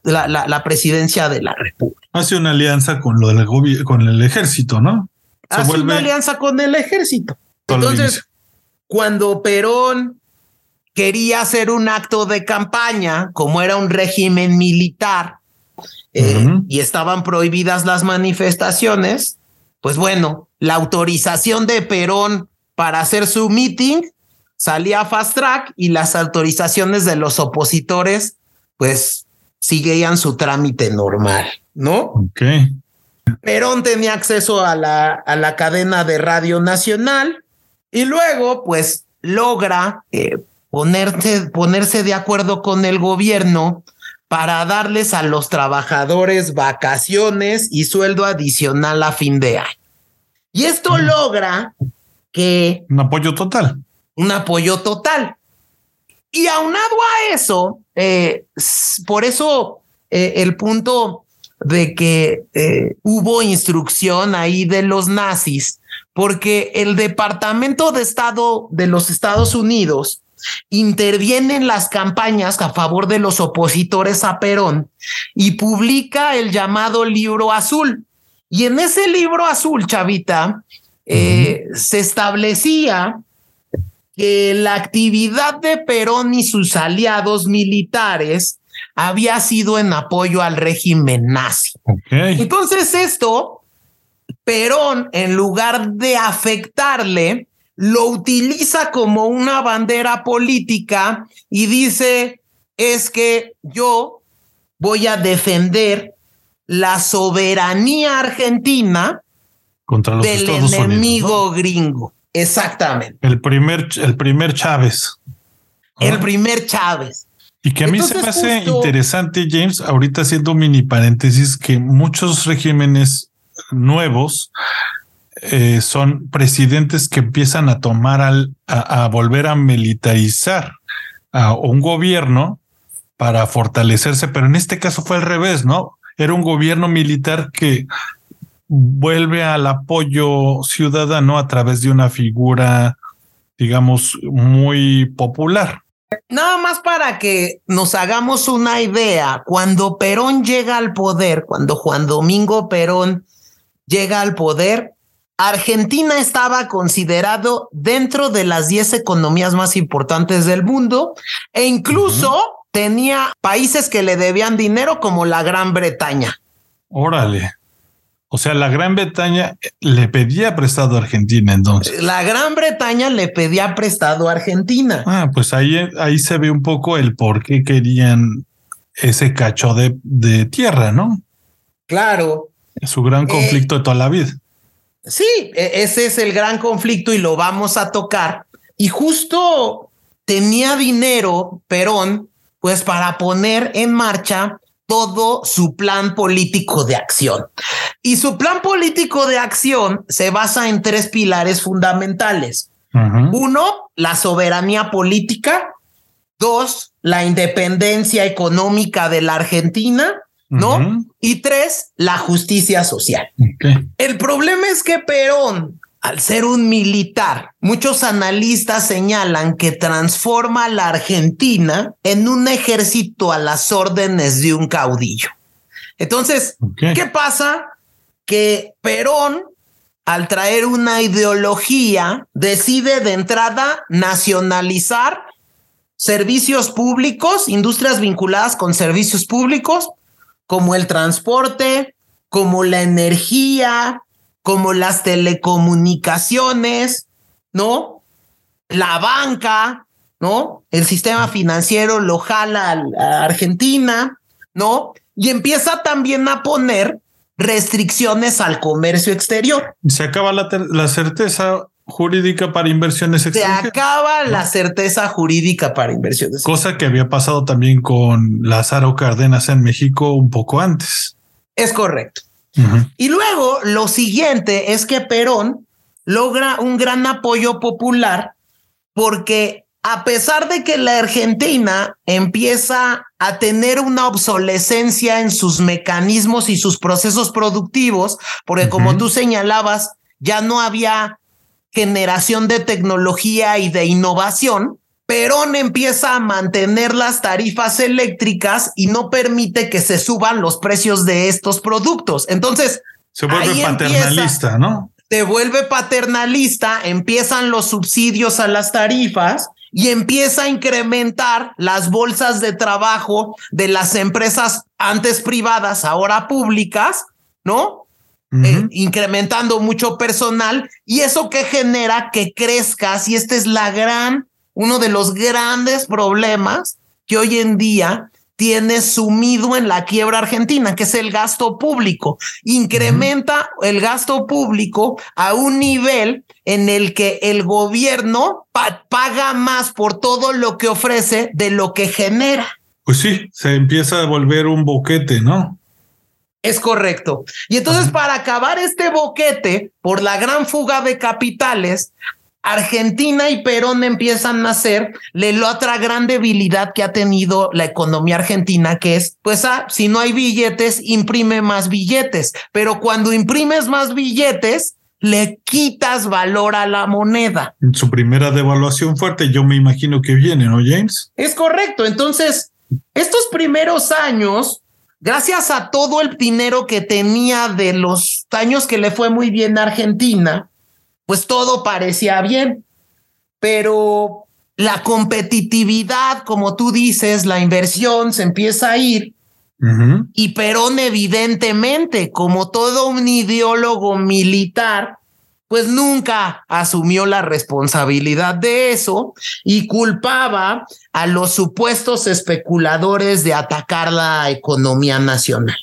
[SPEAKER 2] la, presidencia de la República.
[SPEAKER 3] Hace una alianza con, lo del con el ejército, ¿no?
[SPEAKER 2] Hace una alianza con el ejército. Entonces, cuando Perón quería hacer un acto de campaña, como era un régimen militar eh, y estaban prohibidas las manifestaciones, pues bueno, la autorización de Perón para hacer su meeting salía fast track y las autorizaciones de los opositores, pues seguían su trámite normal, ¿no?
[SPEAKER 3] Ok.
[SPEAKER 2] Perón tenía acceso a la, a la cadena de Radio Nacional y luego, pues, logra eh, ponerse, ponerse de acuerdo con el gobierno para darles a los trabajadores vacaciones y sueldo adicional a fin de año. Y esto mm. logra que...
[SPEAKER 3] Un apoyo total.
[SPEAKER 2] Un apoyo total. Y aunado a eso, eh, por eso eh, el punto de que eh, hubo instrucción ahí de los nazis, porque el Departamento de Estado de los Estados Unidos interviene en las campañas a favor de los opositores a Perón y publica el llamado libro azul. Y en ese libro azul, Chavita, eh, se establecía que la actividad de Perón y sus aliados militares había sido en apoyo al régimen nazi. Entonces esto, Perón, en lugar de afectarle, lo utiliza como una bandera política y dice, es que yo voy a defender la soberanía argentina
[SPEAKER 3] contra los
[SPEAKER 2] del enemigo gringo. Exactamente.
[SPEAKER 3] El primer, el primer Chávez.
[SPEAKER 2] El primer Chávez.
[SPEAKER 3] Y que a mí se me hace interesante, James, ahorita haciendo un mini paréntesis, que muchos regímenes nuevos eh, son presidentes que empiezan a tomar al, a, volver a militarizar a un gobierno para fortalecerse, pero en este caso fue al revés, ¿no? Era un gobierno militar que vuelve al apoyo ciudadano a través de una figura, digamos, muy popular.
[SPEAKER 2] Nada más para que nos hagamos una idea, cuando Perón llega al poder, cuando Juan Domingo Perón llega al poder, Argentina estaba considerado dentro de las 10 economías más importantes del mundo e incluso tenía países que le debían dinero como la Gran Bretaña.
[SPEAKER 3] Órale. O sea, la Gran Bretaña le pedía prestado a Argentina entonces.
[SPEAKER 2] La Gran Bretaña le pedía prestado a Argentina.
[SPEAKER 3] Ah, pues ahí, ahí se ve un poco el por qué querían ese cacho de, de tierra, ¿no?
[SPEAKER 2] Claro.
[SPEAKER 3] Su gran eh, conflicto de toda la vida.
[SPEAKER 2] Sí, e, ese es el gran conflicto y lo vamos a tocar. Y justo tenía dinero Perón, pues para poner en marcha todo su plan político de acción. Y su plan político de acción se basa en tres pilares fundamentales. Uno, la soberanía política. Dos, la independencia económica de la Argentina. ¿No? Y tres, la justicia social. El problema es que Perón, al ser un militar, muchos analistas señalan que transforma a la Argentina en un ejército a las órdenes de un caudillo. Entonces, ¿qué pasa? Que Perón, al traer una ideología, decide de entrada nacionalizar servicios públicos, industrias vinculadas con servicios públicos, como el transporte, como la energía, como las telecomunicaciones, ¿no? La banca, ¿no? El sistema financiero lo jala a Argentina, ¿no? Y empieza también a poner restricciones al comercio exterior.
[SPEAKER 3] Se acaba la, la certeza jurídica para inversiones
[SPEAKER 2] extranjeras. Se acaba la certeza jurídica para inversiones.
[SPEAKER 3] Cosa que había pasado también con Lázaro Cárdenas en México un poco antes.
[SPEAKER 2] Es correcto. Y luego lo siguiente es que Perón logra un gran apoyo popular porque a pesar de que la Argentina empieza a tener una obsolescencia en sus mecanismos y sus procesos productivos, porque como tú señalabas, ya no había generación de tecnología y de innovación, Perón empieza a mantener las tarifas eléctricas y no permite que se suban los precios de estos productos. Entonces,
[SPEAKER 3] se vuelve paternalista, ¿no?
[SPEAKER 2] Se vuelve paternalista, empiezan los subsidios a las tarifas y empieza a incrementar las bolsas de trabajo de las empresas antes privadas, ahora públicas, ¿no? Eh, incrementando mucho personal y eso que genera que crezcas y este es la gran, uno de los grandes problemas que hoy en día tiene sumido en la quiebra argentina, que es el gasto público. Incrementa el gasto público a un nivel en el que el gobierno paga más por todo lo que ofrece de lo que genera.
[SPEAKER 3] Pues sí, se empieza a volver un boquete, ¿no?
[SPEAKER 2] Es correcto. Y entonces, para acabar este boquete, por la gran fuga de capitales, Argentina y Perón empiezan a nacer la otra gran debilidad que ha tenido la economía argentina, que es, pues, ah, si no hay billetes, imprime más billetes, pero cuando imprimes más billetes, le quitas valor a la moneda.
[SPEAKER 3] En su primera devaluación fuerte, yo me imagino que viene, ¿no, James?
[SPEAKER 2] Es correcto. Entonces, estos primeros años, gracias a todo el dinero que tenía de los años que le fue muy bien a Argentina, pues todo parecía bien, pero la competitividad, como tú dices, la inversión se empieza a ir. Y Perón, evidentemente, como todo un ideólogo militar, pues nunca asumió la responsabilidad de eso y culpaba a los supuestos especuladores de atacar la economía nacional.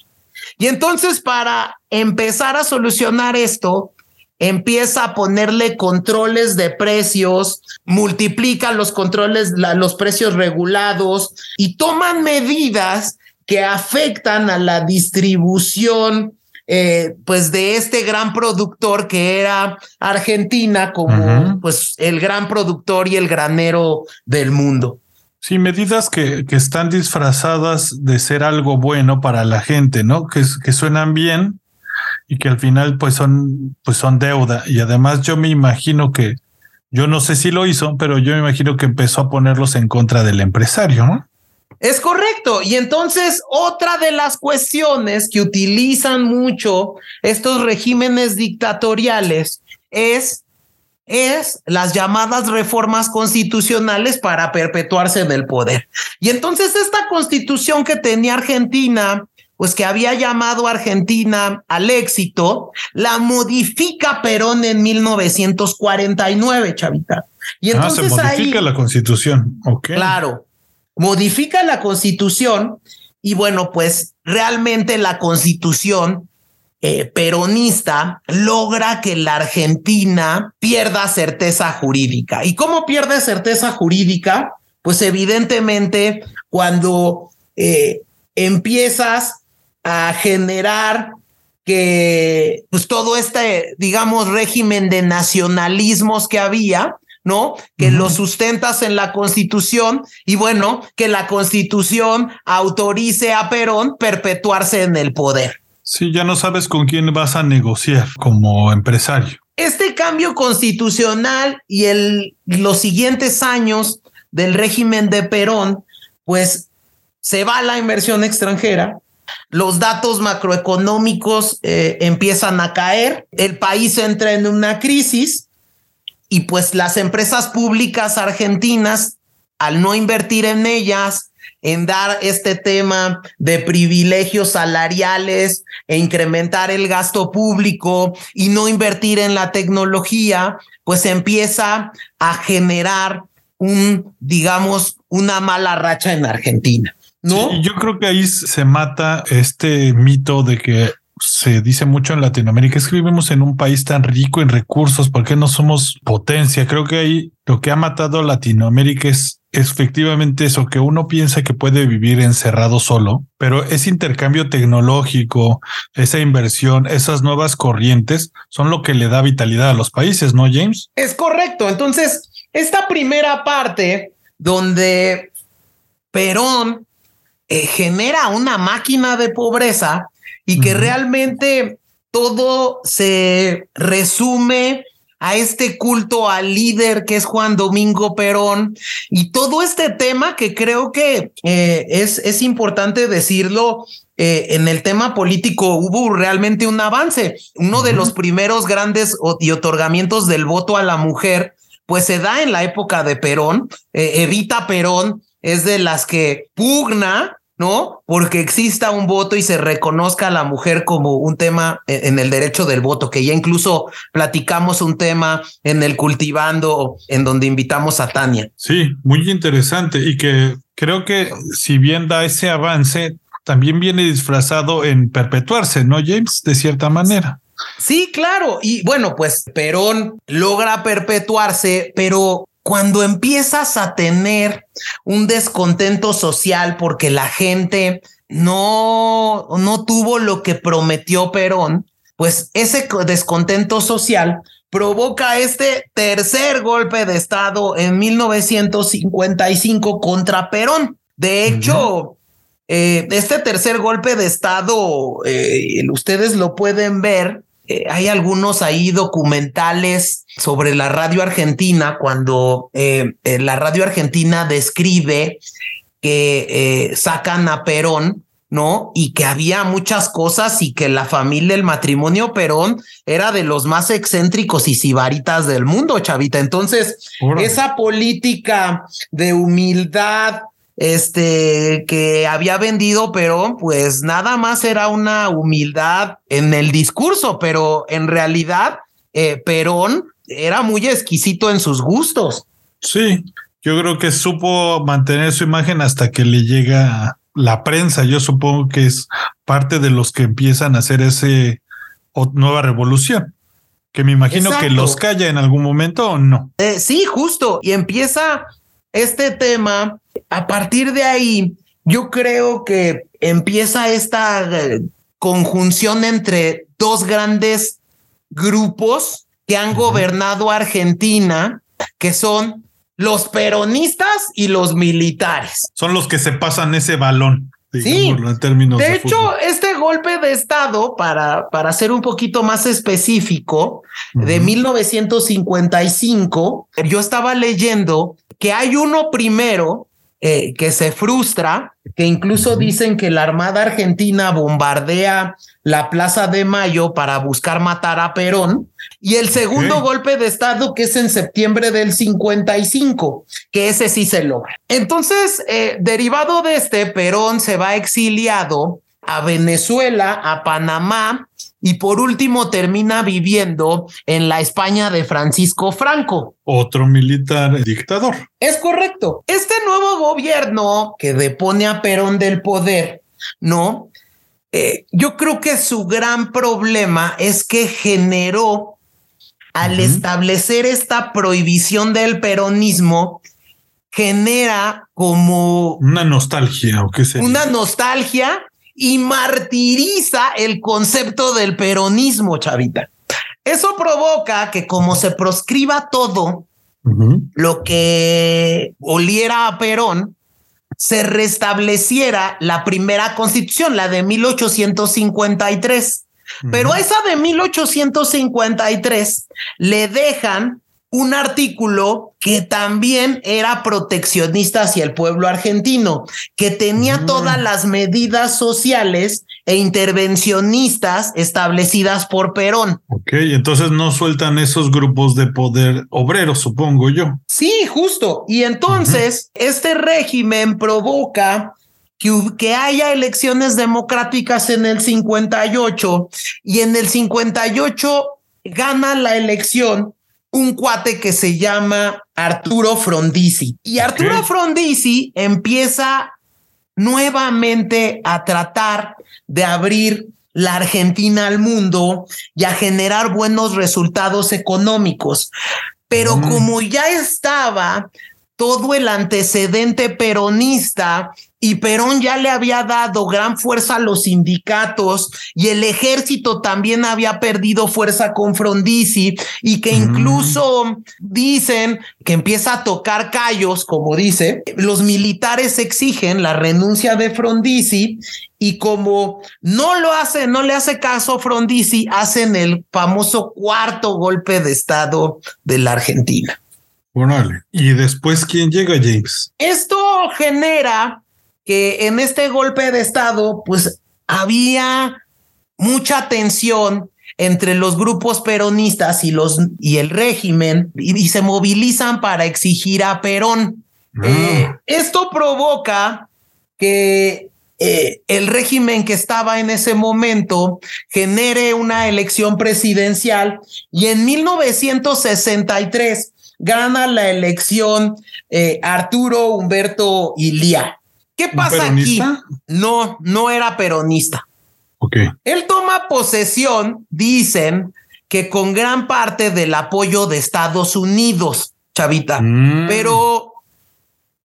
[SPEAKER 2] Y entonces, para empezar a solucionar esto, empieza a ponerle controles de precios, multiplica los controles, los precios regulados y toman medidas que afectan a la distribución eh, pues de este gran productor que era Argentina como pues el gran productor y el granero del mundo.
[SPEAKER 3] Sí, medidas que, que, están disfrazadas de ser algo bueno para la gente, ¿no? Que, que suenan bien, y que al final pues son, pues son deuda. Y además yo me imagino que, yo no sé si lo hizo, pero yo me imagino que empezó a ponerlos en contra del empresario, ¿no?
[SPEAKER 2] Es correcto. Y entonces otra de las cuestiones que utilizan mucho estos regímenes dictatoriales es es las llamadas reformas constitucionales para perpetuarse en el poder. Y entonces esta constitución que tenía Argentina pues que había llamado a Argentina al éxito, la modifica Perón en 1949, Chavita.
[SPEAKER 3] Y ah, entonces se modifica la constitución. Okay.
[SPEAKER 2] Claro, modifica la constitución y bueno, pues realmente la constitución eh, peronista logra que la Argentina pierda certeza jurídica. ¿Y cómo pierde certeza jurídica? Pues evidentemente cuando eh, empiezas a generar que pues todo este, digamos, régimen de nacionalismos que había, ¿no? Que lo sustentas en la constitución y bueno, que la constitución autorice a Perón perpetuarse en el poder.
[SPEAKER 3] Sí, ya no sabes con quién vas a negociar como empresario.
[SPEAKER 2] Este cambio constitucional y el, los siguientes años del régimen de Perón, pues se va la inversión extranjera, los datos macroeconómicos eh, empiezan a caer, el país entra en una crisis y pues las empresas públicas argentinas, al no invertir en ellas, en dar este tema de privilegios salariales e incrementar el gasto público y no invertir en la tecnología, pues empieza a generar un, digamos, una mala racha en Argentina. ¿no?
[SPEAKER 3] yo creo que ahí se mata este mito de que se dice mucho en Latinoamérica, es que vivimos en un país tan rico en recursos, ¿por qué no somos potencia? Creo que ahí lo que ha matado a Latinoamérica es, efectivamente eso, que uno piensa que puede vivir encerrado solo, pero ese intercambio tecnológico, esa inversión, esas nuevas corrientes son lo que le da vitalidad a los países, ¿no, James?
[SPEAKER 2] Es correcto. Entonces, esta primera parte donde Perón eh, genera una máquina de pobreza y que realmente todo se resume a este culto al líder que es Juan Domingo Perón y todo este tema que creo que eh, es, es importante decirlo. Eh, en el tema político hubo realmente un avance. Uno de los primeros grandes y otorgamientos del voto a la mujer pues se da en la época de Perón. Eh, Evita Perón es de las que pugna ¿no? Porque exista un voto y se reconozca a la mujer como un tema en el derecho del voto, que ya incluso platicamos un tema en el cultivando, en donde invitamos a Tania.
[SPEAKER 3] Sí, muy interesante y que creo que si bien da ese avance, también viene disfrazado en perpetuarse, ¿no, James? De cierta manera.
[SPEAKER 2] Sí, claro. Y bueno, pues Perón logra perpetuarse, pero cuando empiezas a tener un descontento social porque la gente no, no tuvo lo que prometió Perón, pues ese descontento social provoca este tercer golpe de Estado en 1955 contra Perón. De hecho, eh, este tercer golpe de Estado, eh, ustedes lo pueden ver eh, hay algunos ahí documentales sobre la radio argentina, cuando eh, eh, la radio argentina describe que sacan a Perón, ¿no? Y que había muchas cosas y que la familia, el matrimonio Perón era de los más excéntricos y sibaritas del mundo, chavita. Entonces, esa política de humildad, este que había vendido, pero pues nada más era una humildad en el discurso, pero en realidad eh, Perón era muy exquisito en sus gustos.
[SPEAKER 3] Sí, yo creo que supo mantener su imagen hasta que le llega la prensa. Yo supongo que es parte de los que empiezan a hacer ese nueva revolución. Que me imagino que los calla en algún momento o no.
[SPEAKER 2] Eh, sí, justo. Y empieza este tema a partir de ahí, yo creo que empieza esta eh, conjunción entre dos grandes grupos que han gobernado Argentina, que son los peronistas y los militares.
[SPEAKER 3] Son los que se pasan ese balón.
[SPEAKER 2] Sí, en términos de, hecho, este golpe de Estado, para, para ser un poquito más específico, de 1955, yo estaba leyendo que hay uno primero eh, que se frustra, que incluso dicen que la Armada Argentina bombardea la Plaza de Mayo para buscar matar a Perón, y el segundo golpe de Estado que es en septiembre del 55, que ese sí se logra. Entonces, eh, derivado de este, Perón se va exiliado a Venezuela, a Panamá, y por último termina viviendo en la España de Francisco Franco.
[SPEAKER 3] Otro militar dictador.
[SPEAKER 2] Es correcto. Este nuevo gobierno que depone a Perón del poder, ¿no? Eh, yo creo que su gran problema es que generó al establecer esta prohibición del peronismo, genera como
[SPEAKER 3] una nostalgia o qué sé.
[SPEAKER 2] Una nostalgia y martiriza el concepto del peronismo, chavita. Eso provoca que como se proscriba todo lo que oliera a Perón, se restableciera la primera constitución, la de 1853. Pero a esa de 1853 le dejan un artículo que también era proteccionista hacia el pueblo argentino, que tenía mm. todas las medidas sociales e intervencionistas establecidas por Perón.
[SPEAKER 3] Ok, entonces no sueltan esos grupos de poder obrero, supongo yo.
[SPEAKER 2] Sí, justo. Y entonces este régimen provoca que, que, haya elecciones democráticas en el 58 y en el 58 gana la elección un cuate que se llama Arturo Frondizi. Y Arturo Frondizi empieza nuevamente a tratar de abrir la Argentina al mundo y a generar buenos resultados económicos. Pero mm. como ya estaba todo el antecedente peronista y Perón ya le había dado gran fuerza a los sindicatos y el ejército también había perdido fuerza con Frondizi y que incluso dicen que empieza a tocar callos, como dice, los militares exigen la renuncia de Frondizi y como no lo hace, no le hace caso Frondizi, hacen el famoso cuarto golpe de Estado de la Argentina.
[SPEAKER 3] ¿Y después quién llega, James?
[SPEAKER 2] Esto genera que en este golpe de Estado, pues había mucha tensión entre los grupos peronistas y, los, y el régimen y, se movilizan para exigir a Perón. Ah. Eh, esto provoca que eh, el régimen que estaba en ese momento genere una elección presidencial y en 1963 gana la elección eh, Arturo Humberto Ilía. ¿Qué pasa aquí? No, no era peronista.
[SPEAKER 3] Okay.
[SPEAKER 2] Él toma posesión, dicen que con gran parte del apoyo de Estados Unidos, Chavita, mm. pero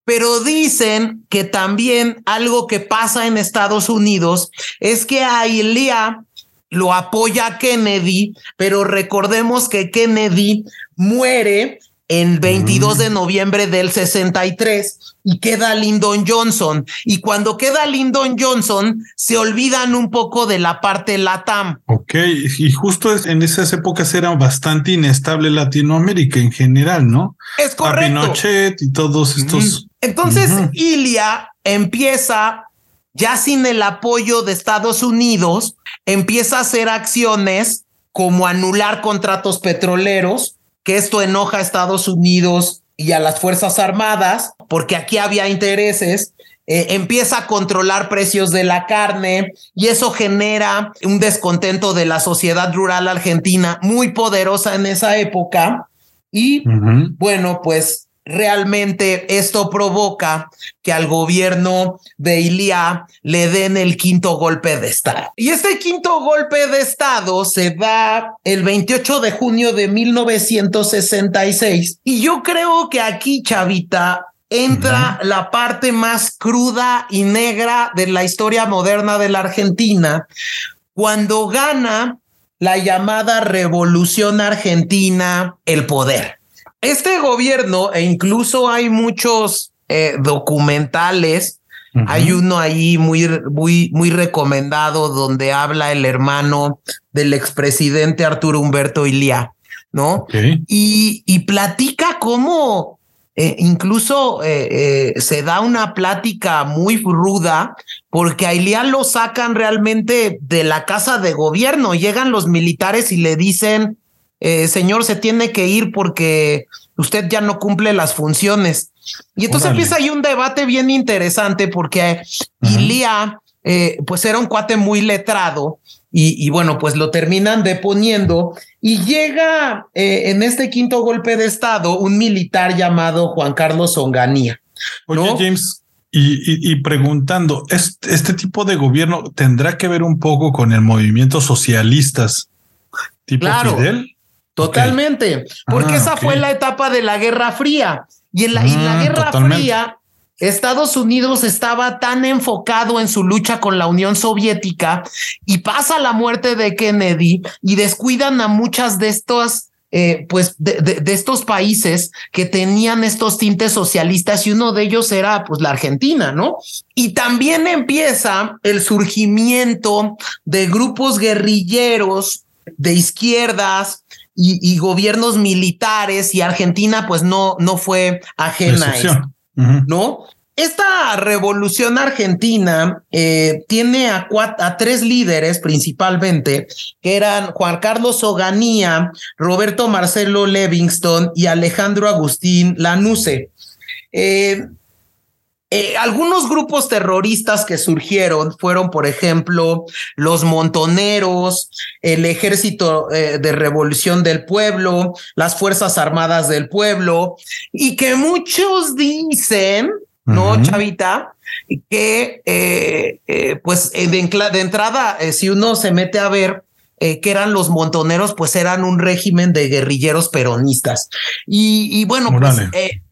[SPEAKER 2] pero dicen que también algo que pasa en Estados Unidos es que a Ilya lo apoya Kennedy, pero recordemos que Kennedy muere el 22 de noviembre del 63 y queda Lyndon Johnson. Y cuando queda Lyndon Johnson, se olvidan un poco de la parte LATAM.
[SPEAKER 3] Ok, y justo en esas épocas era bastante inestable Latinoamérica en general, ¿no?
[SPEAKER 2] Es correcto.
[SPEAKER 3] A Pinochet y todos estos.
[SPEAKER 2] Entonces, Ilia empieza, ya sin el apoyo de Estados Unidos, empieza a hacer acciones como anular contratos petroleros, que esto enoja a Estados Unidos y a las Fuerzas Armadas, porque aquí había intereses, eh, empieza a controlar precios de la carne y eso genera un descontento de la sociedad rural argentina muy poderosa en esa época. Y bueno, pues realmente esto provoca que al gobierno de Ilia le den el quinto golpe de Estado. Y este quinto golpe de Estado se da el 28 de junio de 1966. Y yo creo que aquí, Chavita, entra la parte más cruda y negra de la historia moderna de la Argentina, cuando gana la llamada Revolución Argentina el poder. Este gobierno, e incluso hay muchos eh, documentales, hay uno ahí muy, muy, muy recomendado donde habla el hermano del expresidente Arturo Humberto Ilía, ¿no? Y, y platica cómo eh, incluso eh, se da una plática muy ruda porque a Ilía lo sacan realmente de la casa de gobierno. Llegan los militares y le dicen, eh, señor, se tiene que ir porque usted ya no cumple las funciones. Y entonces empieza ahí un debate bien interesante porque Ilía, eh, pues era un cuate muy letrado y, bueno, pues lo terminan deponiendo y llega eh, en este quinto golpe de Estado un militar llamado Juan Carlos Onganía.
[SPEAKER 3] Oye, James, y, preguntando, ¿este, ¿este tipo de gobierno tendrá que ver un poco con el movimiento socialistas tipo Fidel?
[SPEAKER 2] Totalmente, porque ah, esa fue la etapa de la Guerra Fría. Y en la, mm, Guerra Fría, Estados Unidos estaba tan enfocado en su lucha con la Unión Soviética y pasa la muerte de Kennedy y descuidan a muchas de estas eh, pues de, estos países que tenían estos tintes socialistas y uno de ellos era pues la Argentina, ¿no? Y también empieza el surgimiento de grupos guerrilleros de izquierdas y, gobiernos militares y Argentina pues no, no fue ajena a eso, ¿no? Esta revolución argentina eh, tiene a, a, tres líderes principalmente, que eran Juan Carlos Oganía, Roberto Marcelo Livingston y Alejandro Agustín Lanusse. Eh, eh, algunos grupos terroristas que surgieron fueron, por ejemplo, los montoneros, el Ejército eh, de Revolución del Pueblo, las Fuerzas Armadas del Pueblo, y que muchos dicen, ¿no, Chavita? Que, eh, pues, de, entrada, si uno se mete a ver, que eran los montoneros, pues eran un régimen de guerrilleros peronistas. Y, bueno, pues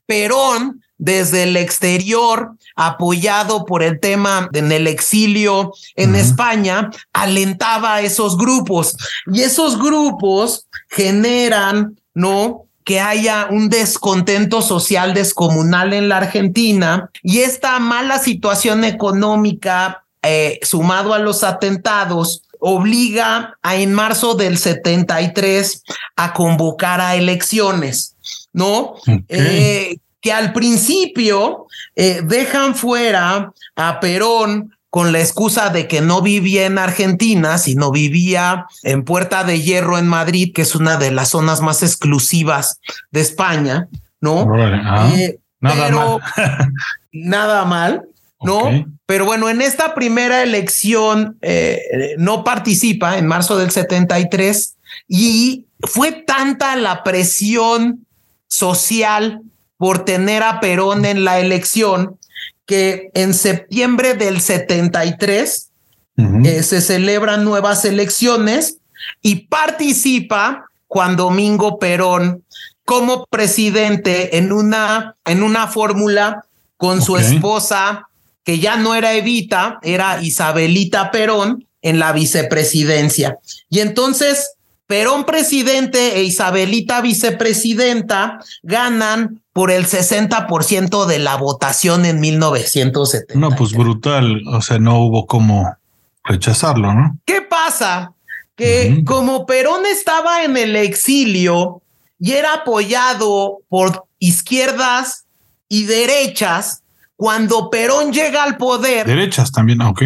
[SPEAKER 2] Perón desde el exterior, apoyado por el tema en el exilio en España, alentaba a esos grupos. Y esos grupos generan, ¿no? que haya un descontento social descomunal en la Argentina y esta mala situación económica eh, sumado a los atentados obliga a en marzo del 73 a convocar a elecciones, ¿no? Eh, que al principio eh, dejan fuera a Perón con la excusa de que no vivía en Argentina, sino vivía en Puerta de Hierro en Madrid, que es una de las zonas más exclusivas de España, ¿no?
[SPEAKER 3] Ah, eh, nada mal.
[SPEAKER 2] nada mal, ¿no? Pero bueno, en esta primera elección eh, no participa en marzo del 73 y fue tanta la presión social por tener a Perón en la elección que en septiembre del 73 eh, se celebran nuevas elecciones y participa Juan Domingo Perón como presidente en una, en una fórmula con su esposa, que ya no era Evita, era Isabelita Perón, en la vicepresidencia. Y entonces Perón presidente e Isabelita vicepresidenta ganan por el 60% de la votación en 1970.
[SPEAKER 3] No, pues brutal, o sea, no hubo como rechazarlo, ¿no?
[SPEAKER 2] ¿Qué pasa? Que como Perón estaba en el exilio y era apoyado por izquierdas y derechas, cuando Perón llega al poder.
[SPEAKER 3] Derechas también, ok.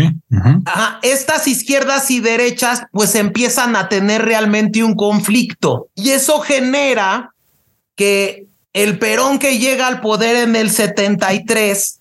[SPEAKER 2] estas izquierdas y derechas pues empiezan a tener realmente un conflicto y eso genera que el Perón que llega al poder en el 73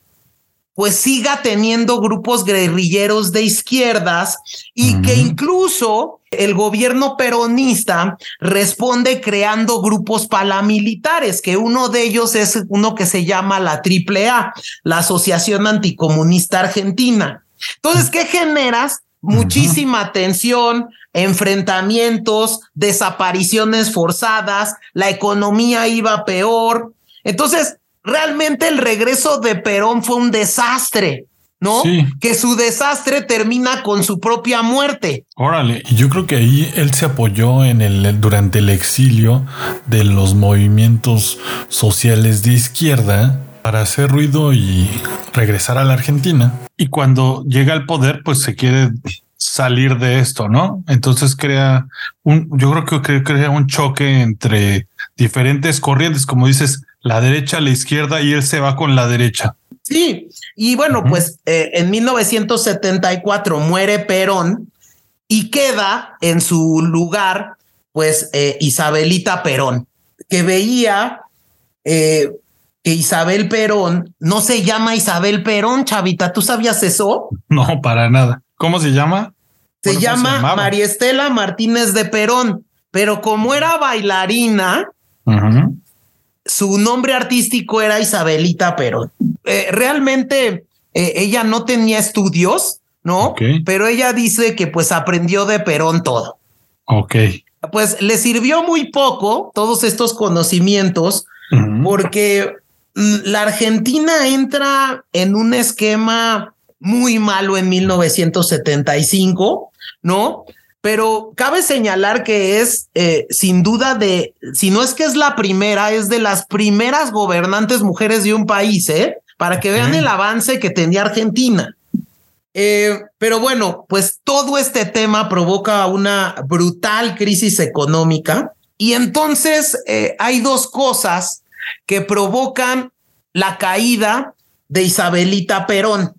[SPEAKER 2] pues siga teniendo grupos guerrilleros de izquierdas y que incluso el gobierno peronista responde creando grupos paramilitares, que uno de ellos es uno que se llama la AAA, la Asociación Anticomunista Argentina. Entonces, ¿qué generas? Muchísima tensión, enfrentamientos, desapariciones forzadas, la economía iba peor. Entonces, realmente el regreso de Perón fue un desastre. ¿no? Que su desastre termina con su propia muerte.
[SPEAKER 3] Órale, yo creo que ahí él se apoyó en el durante el exilio de los movimientos sociales de izquierda para hacer ruido y regresar a la Argentina. Y cuando llega al poder, pues se quiere salir de esto, ¿no? Entonces crea un, yo creo que crea un choque entre diferentes corrientes, como dices, la derecha, la izquierda y él se va con la derecha.
[SPEAKER 2] Sí, y bueno, pues eh, en 1974 muere Perón y queda en su lugar, pues eh, Isabelita Perón, que veía eh, que Isabel Perón no se llama Isabel Perón, Chavita, ¿tú sabías eso?
[SPEAKER 3] No, para nada. ¿Cómo se llama?
[SPEAKER 2] Se llama María Estela Martínez de Perón, pero como era bailarina, su nombre artístico era Isabelita Perón. Eh, realmente eh, ella no tenía estudios, ¿no? Pero ella dice que pues aprendió de Perón todo.
[SPEAKER 3] Ok.
[SPEAKER 2] Pues le sirvió muy poco todos estos conocimientos porque mm, la Argentina entra en un esquema muy malo en 1975, ¿no? Pero cabe señalar que es eh, sin duda de, si no es que es la primera, es de las primeras gobernantes mujeres de un país, ¿eh? Para que vean el avance que tenía Argentina. Eh, pero bueno, pues todo este tema provoca una brutal crisis económica y entonces eh, hay dos cosas que provocan la caída de Isabelita Perón.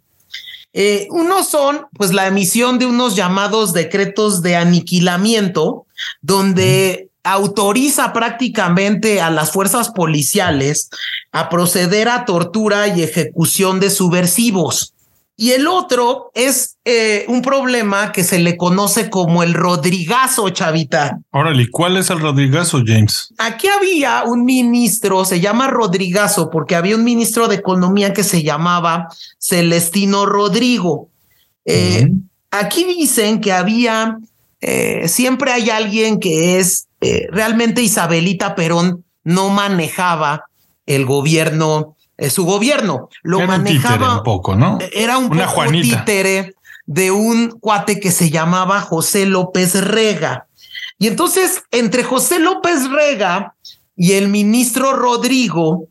[SPEAKER 2] Eh, uno son, pues, la emisión de unos llamados decretos de aniquilamiento, donde autoriza prácticamente a las fuerzas policiales a proceder a tortura y ejecución de subversivos. Y el otro es eh, un problema que se le conoce como el Rodrigazo, Chavita.
[SPEAKER 3] Órale, ¿cuál es el Rodrigazo, James?
[SPEAKER 2] Aquí había un ministro, se llama Rodrigazo, porque había un ministro de Economía que se llamaba Celestino Rodrigo. Eh, aquí dicen que había, eh, siempre hay alguien que es realmente Isabelita Perón no manejaba el gobierno eh, su gobierno. Lo manejaba
[SPEAKER 3] un, poco, ¿no?
[SPEAKER 2] Era un poco títere de un cuate que se llamaba José López Rega. Y entonces, entre José López Rega y el ministro Rodrigo,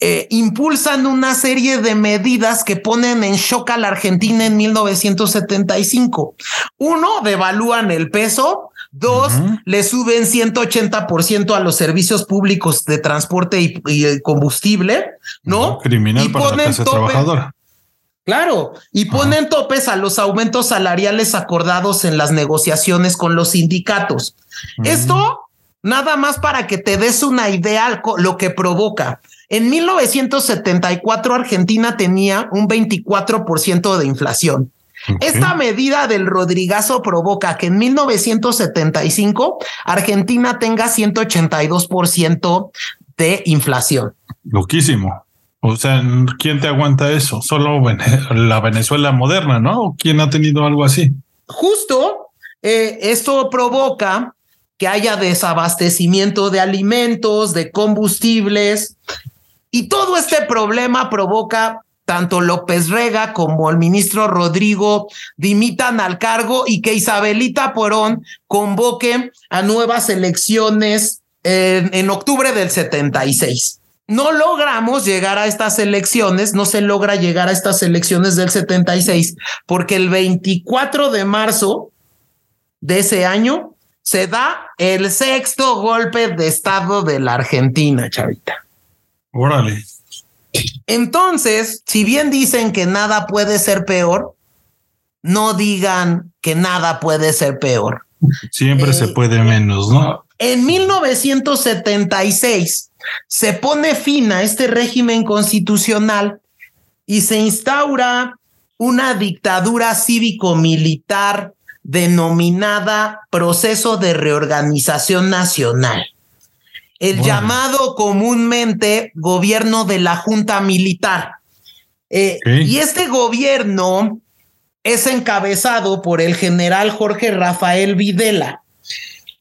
[SPEAKER 2] eh, impulsan una serie de medidas que ponen en shock a la Argentina en 1975. Uno, devalúan el peso, Dos, le suben 180% a los servicios públicos de transporte y, combustible, ¿no?
[SPEAKER 3] Criminal para la clase trabajadora.
[SPEAKER 2] Claro, y ponen topes a los aumentos salariales acordados en las negociaciones con los sindicatos. Esto nada más para que te des una idea lo que provoca. En 1974 Argentina tenía un 24% de inflación. Esta medida del Rodrigazo provoca que en 1975 Argentina tenga 182% de inflación.
[SPEAKER 3] Loquísimo. O sea, ¿quién te aguanta eso? Solo la Venezuela moderna, ¿no? ¿Quién ha tenido algo así?
[SPEAKER 2] Justo eh, esto provoca que haya desabastecimiento de alimentos, de combustibles, y todo este problema provoca tanto López Rega como el ministro Rodrigo dimitan al cargo y que Isabelita Porón convoque a nuevas elecciones en, octubre del 76 no logramos llegar a estas elecciones, no se logra llegar a estas elecciones del 76, porque el 24 de marzo de ese año se da el sexto golpe de Estado de la Argentina, Chavita.
[SPEAKER 3] Órale.
[SPEAKER 2] Entonces, si bien dicen que nada puede ser peor, no digan que nada puede ser peor.
[SPEAKER 3] Siempre se eh, puede menos, ¿no?
[SPEAKER 2] En 1976 se pone fin a este régimen constitucional y se instaura una dictadura cívico-militar denominada Proceso de Reorganización Nacional, el llamado comúnmente gobierno de la Junta Militar. Eh, y este gobierno es encabezado por el general Jorge Rafael Videla.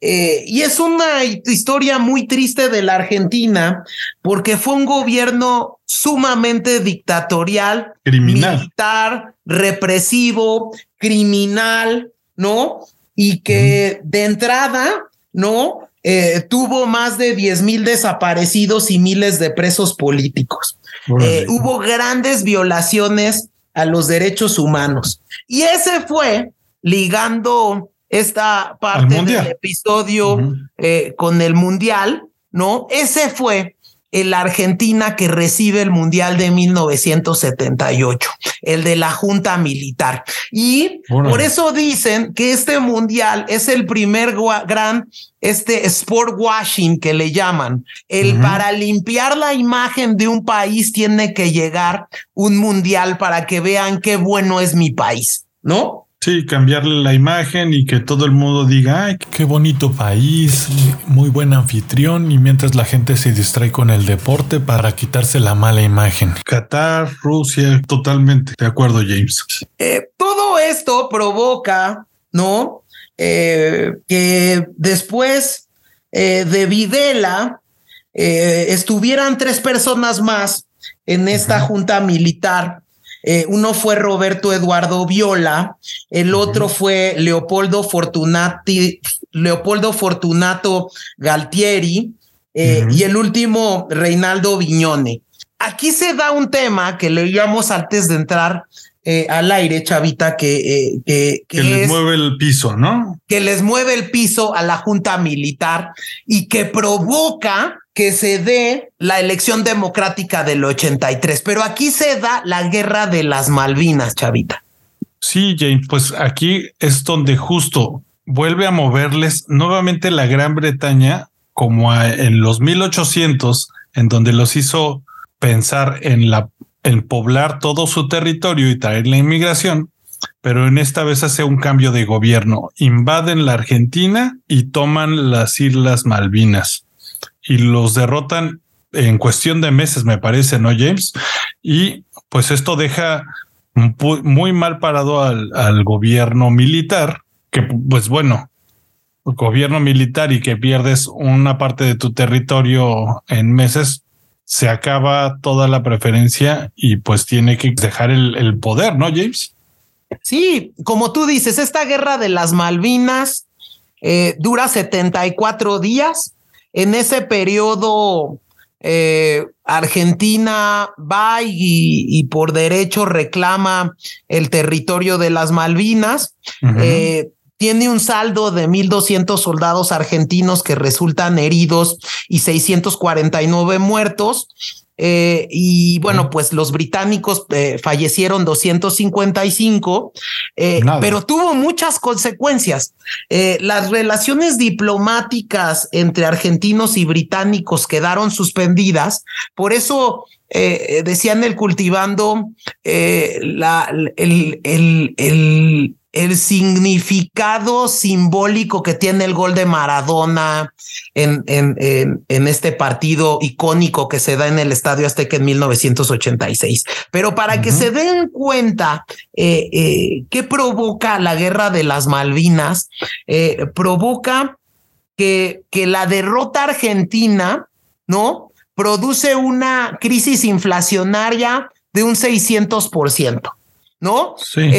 [SPEAKER 2] Eh, y es una historia muy triste de la Argentina porque fue un gobierno sumamente dictatorial, militar, represivo, criminal, ¿no? Y que de entrada, ¿no? Eh, tuvo más de 10 mil desaparecidos y miles de presos políticos. Eh, hubo grandes violaciones a los derechos humanos. Y ese fue ligando esta parte del episodio eh, con el Mundial, ¿no? Ese fue el Argentina que recibe el Mundial de 1978, el de la Junta Militar. Y por eso dicen que este Mundial es el primer gran, este sport washing que le llaman. El para limpiar la imagen de un país tiene que llegar un Mundial para que vean qué bueno es mi país, ¿no?
[SPEAKER 3] Sí, cambiarle la imagen y que todo el mundo diga, ay, qué bonito país, muy buen anfitrión, y mientras la gente se distrae con el deporte para quitarse la mala imagen. Qatar, Rusia, totalmente. De acuerdo, James.
[SPEAKER 2] Eh, todo esto provoca, ¿no? Eh, que después eh, de Videla estuvieran tres personas más en esta junta militar eh, uno fue Roberto Eduardo Viola, el otro fue Leopoldo Fortunati, Leopoldo Fortunato Galtieri, eh, y el último Reinaldo Viñone. Aquí se da un tema que leíamos antes de entrar eh, al aire, Chavita, que,
[SPEAKER 3] que, que, les mueve el piso, ¿no?
[SPEAKER 2] Que les mueve el piso a la Junta Militar y que provoca que se dé la elección democrática del 83, pero aquí se da la guerra de las Malvinas, Chavita.
[SPEAKER 3] Sí, James, pues aquí es donde justo vuelve a moverles nuevamente la Gran Bretaña como en los 1800, en donde los hizo pensar en la en poblar todo su territorio y traer la inmigración, pero en esta vez hace un cambio de gobierno. Invaden la Argentina y toman las Islas Malvinas y los derrotan en cuestión de meses, me parece, ¿no, James? Y pues esto deja muy mal parado al, al gobierno militar, que pues bueno, gobierno militar y que pierdes una parte de tu territorio en meses, se acaba toda la preferencia y pues tiene que dejar el, poder, ¿no, James?
[SPEAKER 2] Sí, como tú dices, esta guerra de las Malvinas eh, dura 74 días en ese periodo, eh, Argentina va y, por derecho reclama el territorio de las Malvinas. Eh, tiene un saldo de 1.200 soldados argentinos que resultan heridos y 649 muertos. Eh, y bueno, pues los británicos eh, fallecieron 255, eh, pero tuvo muchas consecuencias. las relaciones diplomáticas entre argentinos y británicos quedaron suspendidas, por eso decían el cultivando la, el, el, el, el significado simbólico que tiene el gol de Maradona en, en, en, este partido icónico que se da en el Estadio Azteca en 1986. Pero para que se den cuenta eh, eh, qué provoca la guerra de las Malvinas, eh, provoca que, que la derrota argentina, ¿no? Produce una crisis inflacionaria de un 600%. ¿no?
[SPEAKER 3] Sí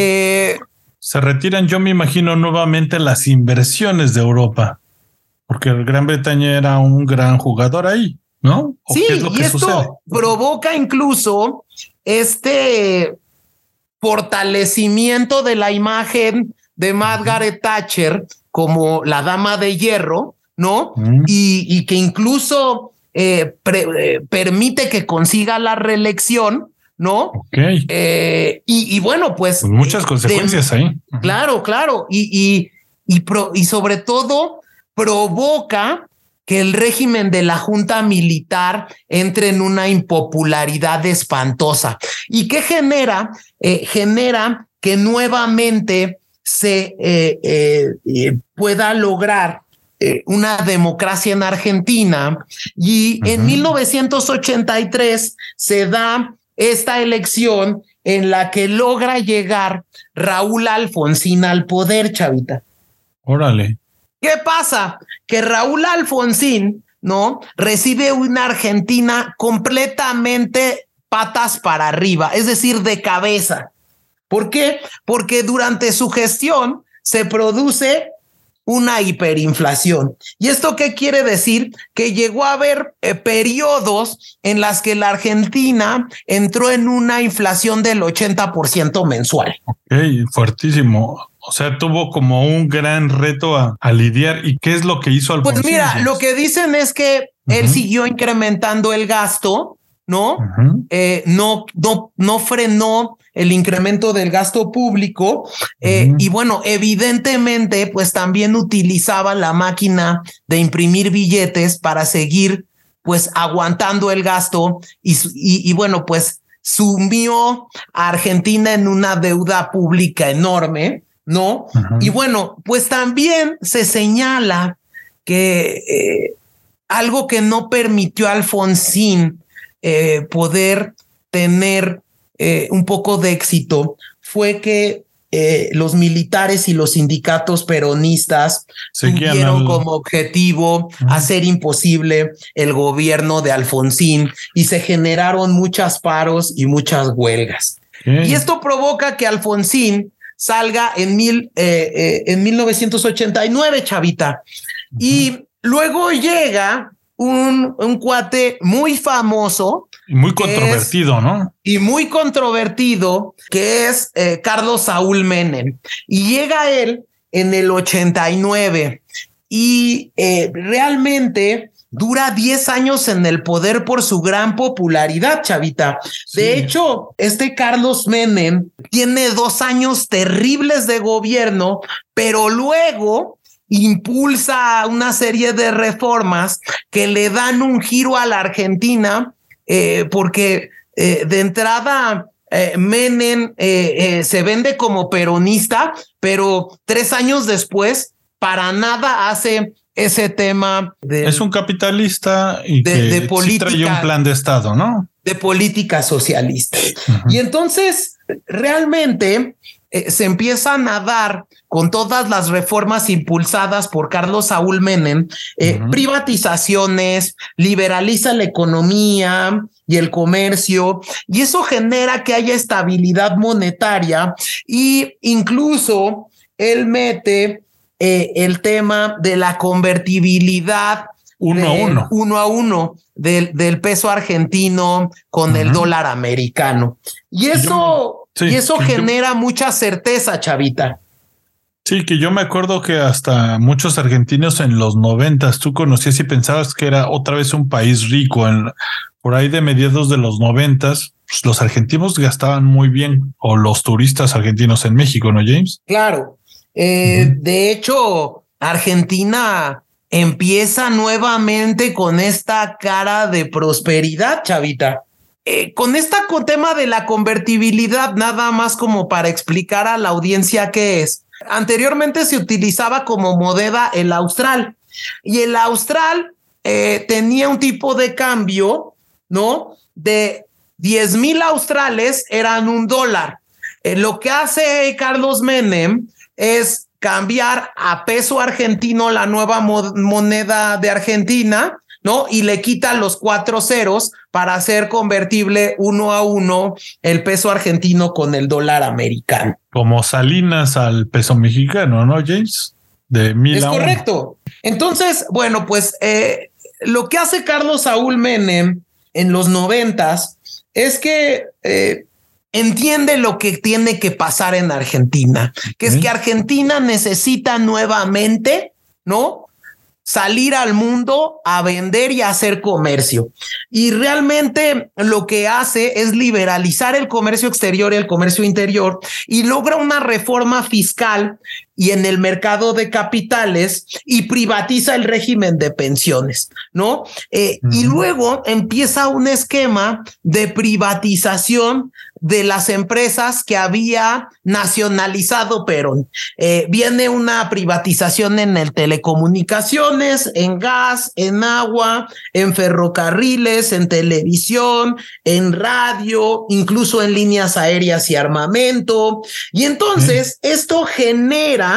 [SPEAKER 3] se retiran, yo me imagino nuevamente las inversiones de Europa, porque Gran Bretaña era un gran jugador ahí, ¿no?
[SPEAKER 2] sí, y esto provoca incluso este fortalecimiento de la imagen de Margaret Thatcher como la dama de hierro, ¿no? y, que incluso eh, eh, permite que consiga la reelección ¿no? Eh, y, bueno, pues. pues
[SPEAKER 3] muchas consecuencias ahí.
[SPEAKER 2] Claro, claro. Y, y, y, y sobre todo provoca que el régimen de la Junta Militar entre en una impopularidad espantosa. ¿Y qué genera? Eh, genera que nuevamente se eh, pueda lograr una democracia en Argentina y en 1983 se da esta elección en la que logra llegar Raúl Alfonsín al poder, Chavita.
[SPEAKER 3] Órale.
[SPEAKER 2] ¿Qué pasa? Que Raúl Alfonsín, ¿no? Recibe una Argentina completamente patas para arriba, es decir, de cabeza. ¿Por qué? Porque durante su gestión se produce una hiperinflación. ¿Y esto qué quiere decir? Que llegó a haber eh, periodos en las que la Argentina entró en una inflación del 80% mensual.
[SPEAKER 3] Ok, fuertísimo. O sea, tuvo como un gran reto a, lidiar. ¿Y qué es lo que hizo
[SPEAKER 2] Alfonsín? Pues mira, lo que dicen es que él siguió incrementando el gasto, ¿no? Eh, no, no, no frenó el incremento del gasto público eh, y bueno, evidentemente pues también utilizaba la máquina de imprimir billetes para seguir pues aguantando el gasto y, y, bueno pues sumió a Argentina en una deuda pública enorme, ¿no? Y bueno, pues también se señala que eh, algo que no permitió a Alfonsín eh, poder tener eh, un poco de éxito fue que eh, los militares y los sindicatos peronistas tuvieron como objetivo hacer imposible el gobierno de Alfonsín y se generaron muchas paros y muchas huelgas. Y esto provoca que Alfonsín salga en, mil, eh, en 1989, chavita. Y luego llega un, un cuate muy famoso
[SPEAKER 3] muy controvertido, ¿no?
[SPEAKER 2] Y muy controvertido, que es eh, Carlos Saúl Menem. Y llega él en el 89 y eh, realmente dura 10 años en el poder por su gran popularidad, Chavita. De hecho, este Carlos Menem tiene dos años terribles de gobierno, pero luego impulsa una serie de reformas que le dan un giro a la Argentina eh, porque eh, de entrada eh, Menem se vende como peronista, pero tres años después para nada hace ese tema
[SPEAKER 3] de, es un capitalista y de, política, trae un plan de estado, ¿no?
[SPEAKER 2] De política socialista. Y entonces realmente se empiezan a dar con todas las reformas impulsadas por Carlos Saúl Menem, eh, privatizaciones, liberaliza la economía y el comercio, y eso genera que haya estabilidad monetaria y incluso él mete eh, el tema de la convertibilidad
[SPEAKER 3] uno a uno.
[SPEAKER 2] Uno a uno del, del peso argentino con el dólar americano. Y eso, y eso genera mucha certeza, Chavita.
[SPEAKER 3] Sí, que yo me acuerdo que hasta muchos argentinos en los noventas tú conocías y pensabas que era otra vez un país rico en por ahí de mediados de los noventas, pues, los argentinos gastaban muy bien, o los turistas argentinos en México, ¿no, James?
[SPEAKER 2] Claro. Eh, de hecho, Argentina empieza nuevamente con esta cara de prosperidad, chavita. Eh, con esta con tema de la convertibilidad, nada más como para explicar a la audiencia qué es. Anteriormente se utilizaba como moneda el austral y el austral eh, tenía un tipo de cambio, ¿no? De 10 mil australes eran un dólar. Eh, lo que hace Carlos Menem es cambiar a peso argentino la nueva moneda de Argentina, ¿no? Y le quita los cuatro ceros para hacer convertible uno a uno el peso argentino con el dólar americano.
[SPEAKER 3] Como Salinas al peso mexicano, ¿no, James? De mil
[SPEAKER 2] Es correcto. Entonces, bueno, pues eh, lo que hace Carlos Saúl Menem en los noventas es que eh, entiende lo que tiene que pasar en Argentina, que es que Argentina necesita nuevamente, ¿no? Salir al mundo a vender y a hacer comercio. Y realmente lo que hace es liberalizar el comercio exterior y el comercio interior y logra una reforma fiscal y en el mercado de capitales y privatiza el régimen de pensiones, ¿no? Eh, y luego empieza un esquema de privatización de las empresas que había nacionalizado Perón. Eh, viene una privatización en el telecomunicaciones, en gas, en agua, en ferrocarriles, en televisión, en radio, incluso en líneas aéreas y armamento. Y entonces esto genera,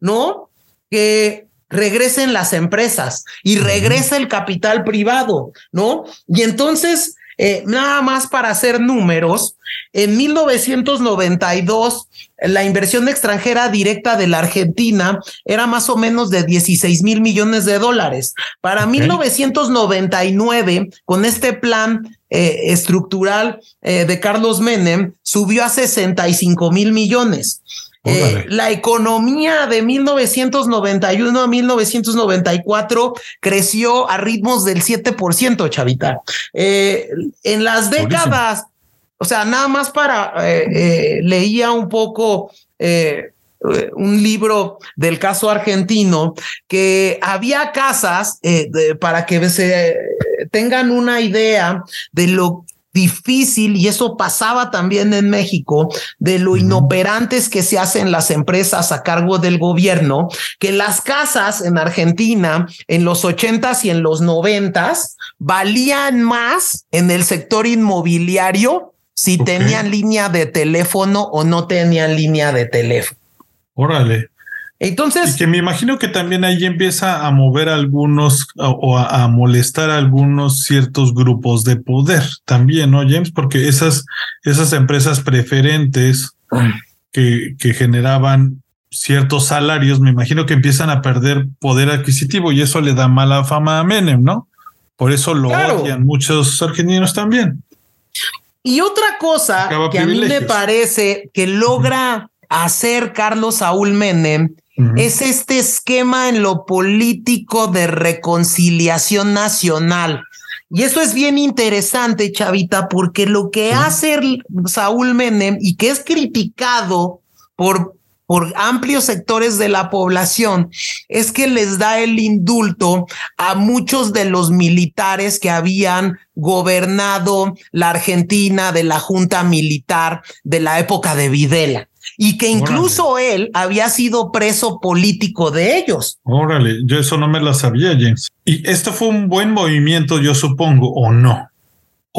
[SPEAKER 2] ¿no? Que regresen las empresas y regresa el capital privado, ¿no? Y entonces eh, nada más para hacer números, en 1992 la inversión extranjera directa de la Argentina era más o menos de 16 mil millones de dólares. Para 1999, con este plan eh, estructural eh, de Carlos Menem, subió a 65 mil millones. Eh, la economía de 1991 a 1994 creció a ritmos del 7%, chavita. Eh, en las décadas, o sea, nada más para, eh, leía un poco un libro del caso argentino que había casas para que se tengan una idea de lo difícil, y eso pasaba también en México, de lo inoperantes que se hacen las empresas a cargo del gobierno, que las casas en Argentina en los ochentas y en los noventas valían más en el sector inmobiliario si tenían línea de teléfono o no tenían línea de teléfono.
[SPEAKER 3] Órale.
[SPEAKER 2] Entonces.
[SPEAKER 3] Y que me imagino que también ahí empieza a mover algunos o a, molestar a algunos ciertos grupos de poder también, ¿no, James? Porque esas, esas empresas preferentes que, que generaban ciertos salarios, me imagino que empiezan a perder poder adquisitivo y eso le da mala fama a Menem, ¿no? Por eso lo odian muchos argentinos también.
[SPEAKER 2] Y otra cosa que a mí me parece que logra hacer Carlos Saúl Menem es este esquema en lo político de reconciliación nacional. Y eso es bien interesante, Chavita, porque lo que hace Saúl Menem y que es criticado por, por amplios sectores de la población es que les da el indulto a muchos de los militares que habían gobernado la Argentina de la junta militar de la época de Videla y que incluso él había sido preso político de ellos.
[SPEAKER 3] Órale, yo eso no me lo sabía, James. Y esto fue un buen movimiento, yo supongo, o no.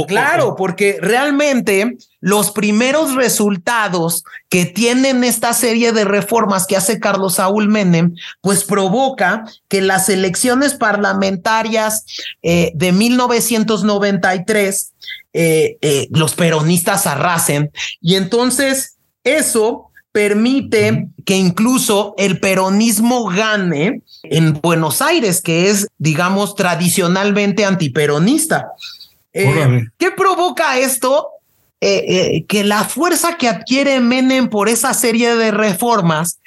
[SPEAKER 2] claro, porque realmente los primeros resultados que tienen esta serie de reformas que hace Carlos Saúl Menem, pues provoca que las elecciones parlamentarias eh, de 1993 eh, eh, los peronistas arrasen y entonces eso permite que incluso el peronismo gane en Buenos Aires, que es, digamos, tradicionalmente antiperonista. Eh, ¿Qué provoca esto? que la fuerza que adquiere Menem por esa serie de reformas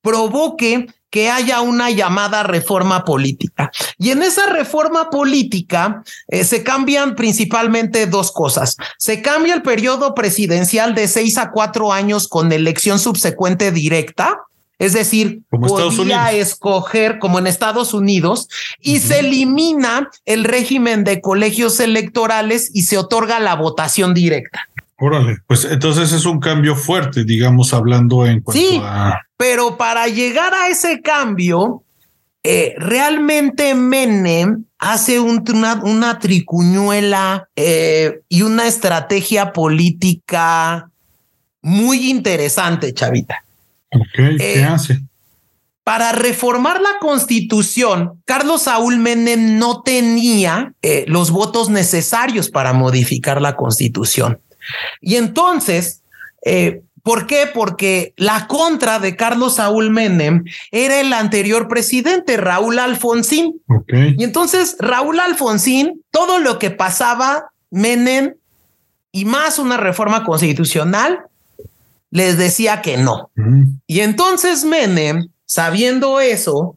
[SPEAKER 2] provoque que haya una llamada reforma política. Y en esa reforma política eh, se cambian principalmente dos cosas. Se cambia el periodo presidencial de seis a cuatro años con elección subsecuente directa. Es decir, podía escoger como en Estados Unidos y se elimina el régimen de colegios electorales y se otorga la votación directa.
[SPEAKER 3] Órale, pues entonces es un cambio fuerte, digamos, hablando en cuanto
[SPEAKER 2] sí, Pero para llegar a ese cambio, eh, realmente Menem hace una, una, tricuñuela eh, y una estrategia política muy interesante, Chavita.
[SPEAKER 3] Ok, ¿qué eh, hace?
[SPEAKER 2] Para reformar la constitución, Carlos Saúl Menem no tenía los votos necesarios para modificar la constitución. Y entonces, eh, ¿por qué? Porque la contra de Carlos Saúl Menem era el anterior presidente, Raúl Alfonsín. Y entonces, Raúl Alfonsín, todo lo que pasaba, Menem y más una reforma constitucional, les decía que no. Y entonces Menem, sabiendo eso,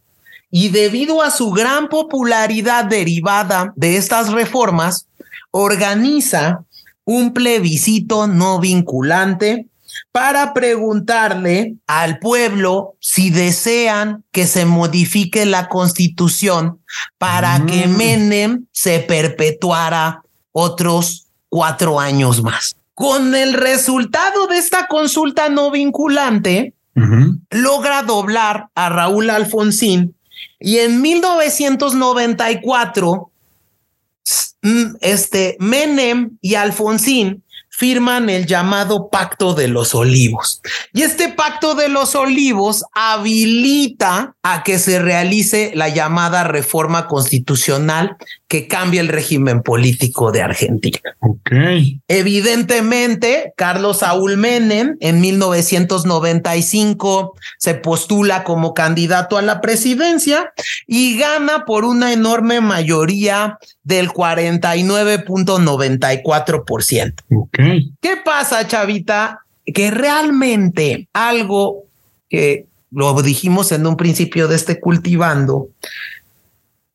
[SPEAKER 2] y debido a su gran popularidad derivada de estas reformas, organiza un plebiscito no vinculante para preguntarle al pueblo si desean que se modifique la constitución para que mm. Menem se perpetuara otros cuatro años más. Con el resultado de esta consulta no vinculante, logra doblar a Raúl Alfonsín y en 1994 Mm, este Menem y Alfonsín firman el llamado Pacto de los Olivos. Y este Pacto de los Olivos habilita a que se realice la llamada reforma constitucional que cambia el régimen político de Argentina.
[SPEAKER 3] Okay.
[SPEAKER 2] Evidentemente, Carlos Saúl Menem en 1995 se postula como candidato a la presidencia y gana por una enorme mayoría del 49.94%.
[SPEAKER 3] Okay.
[SPEAKER 2] ¿Qué pasa, Chavita? Que realmente algo que lo dijimos en un principio de este cultivando,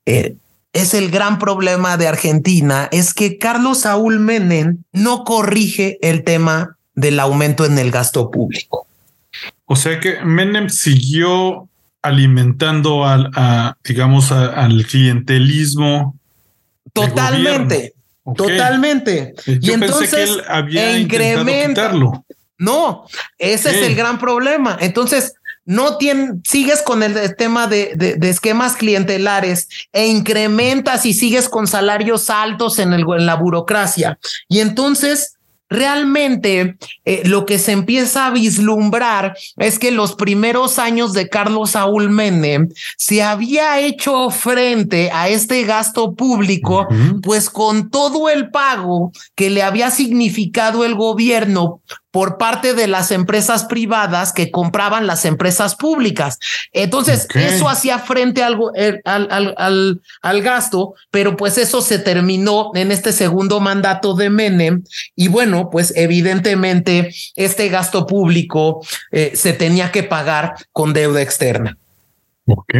[SPEAKER 2] eh, es el gran problema de Argentina, es que Carlos Saúl Menem no corrige el tema del aumento en el gasto público.
[SPEAKER 3] O sea que Menem siguió alimentando al, digamos, al clientelismo.
[SPEAKER 2] Totalmente, totalmente.
[SPEAKER 3] y entonces que él había incrementa.
[SPEAKER 2] No, ese es el gran problema. Entonces, no sigues con el tema de, de, esquemas clientelares e incrementas y sigues con salarios altos en, el, en la burocracia. Y entonces realmente eh, lo que se empieza a vislumbrar es que los primeros años de Carlos Saúl Menem se había hecho frente a este gasto público, pues con todo el pago que le había significado el gobierno por parte de las empresas privadas que compraban las empresas públicas. Entonces, eso hacía frente al, al, al, al, gasto, pero pues eso se terminó en este segundo mandato de Menem. Y bueno, pues evidentemente este gasto público eh, se tenía que pagar con deuda externa.
[SPEAKER 3] Ok.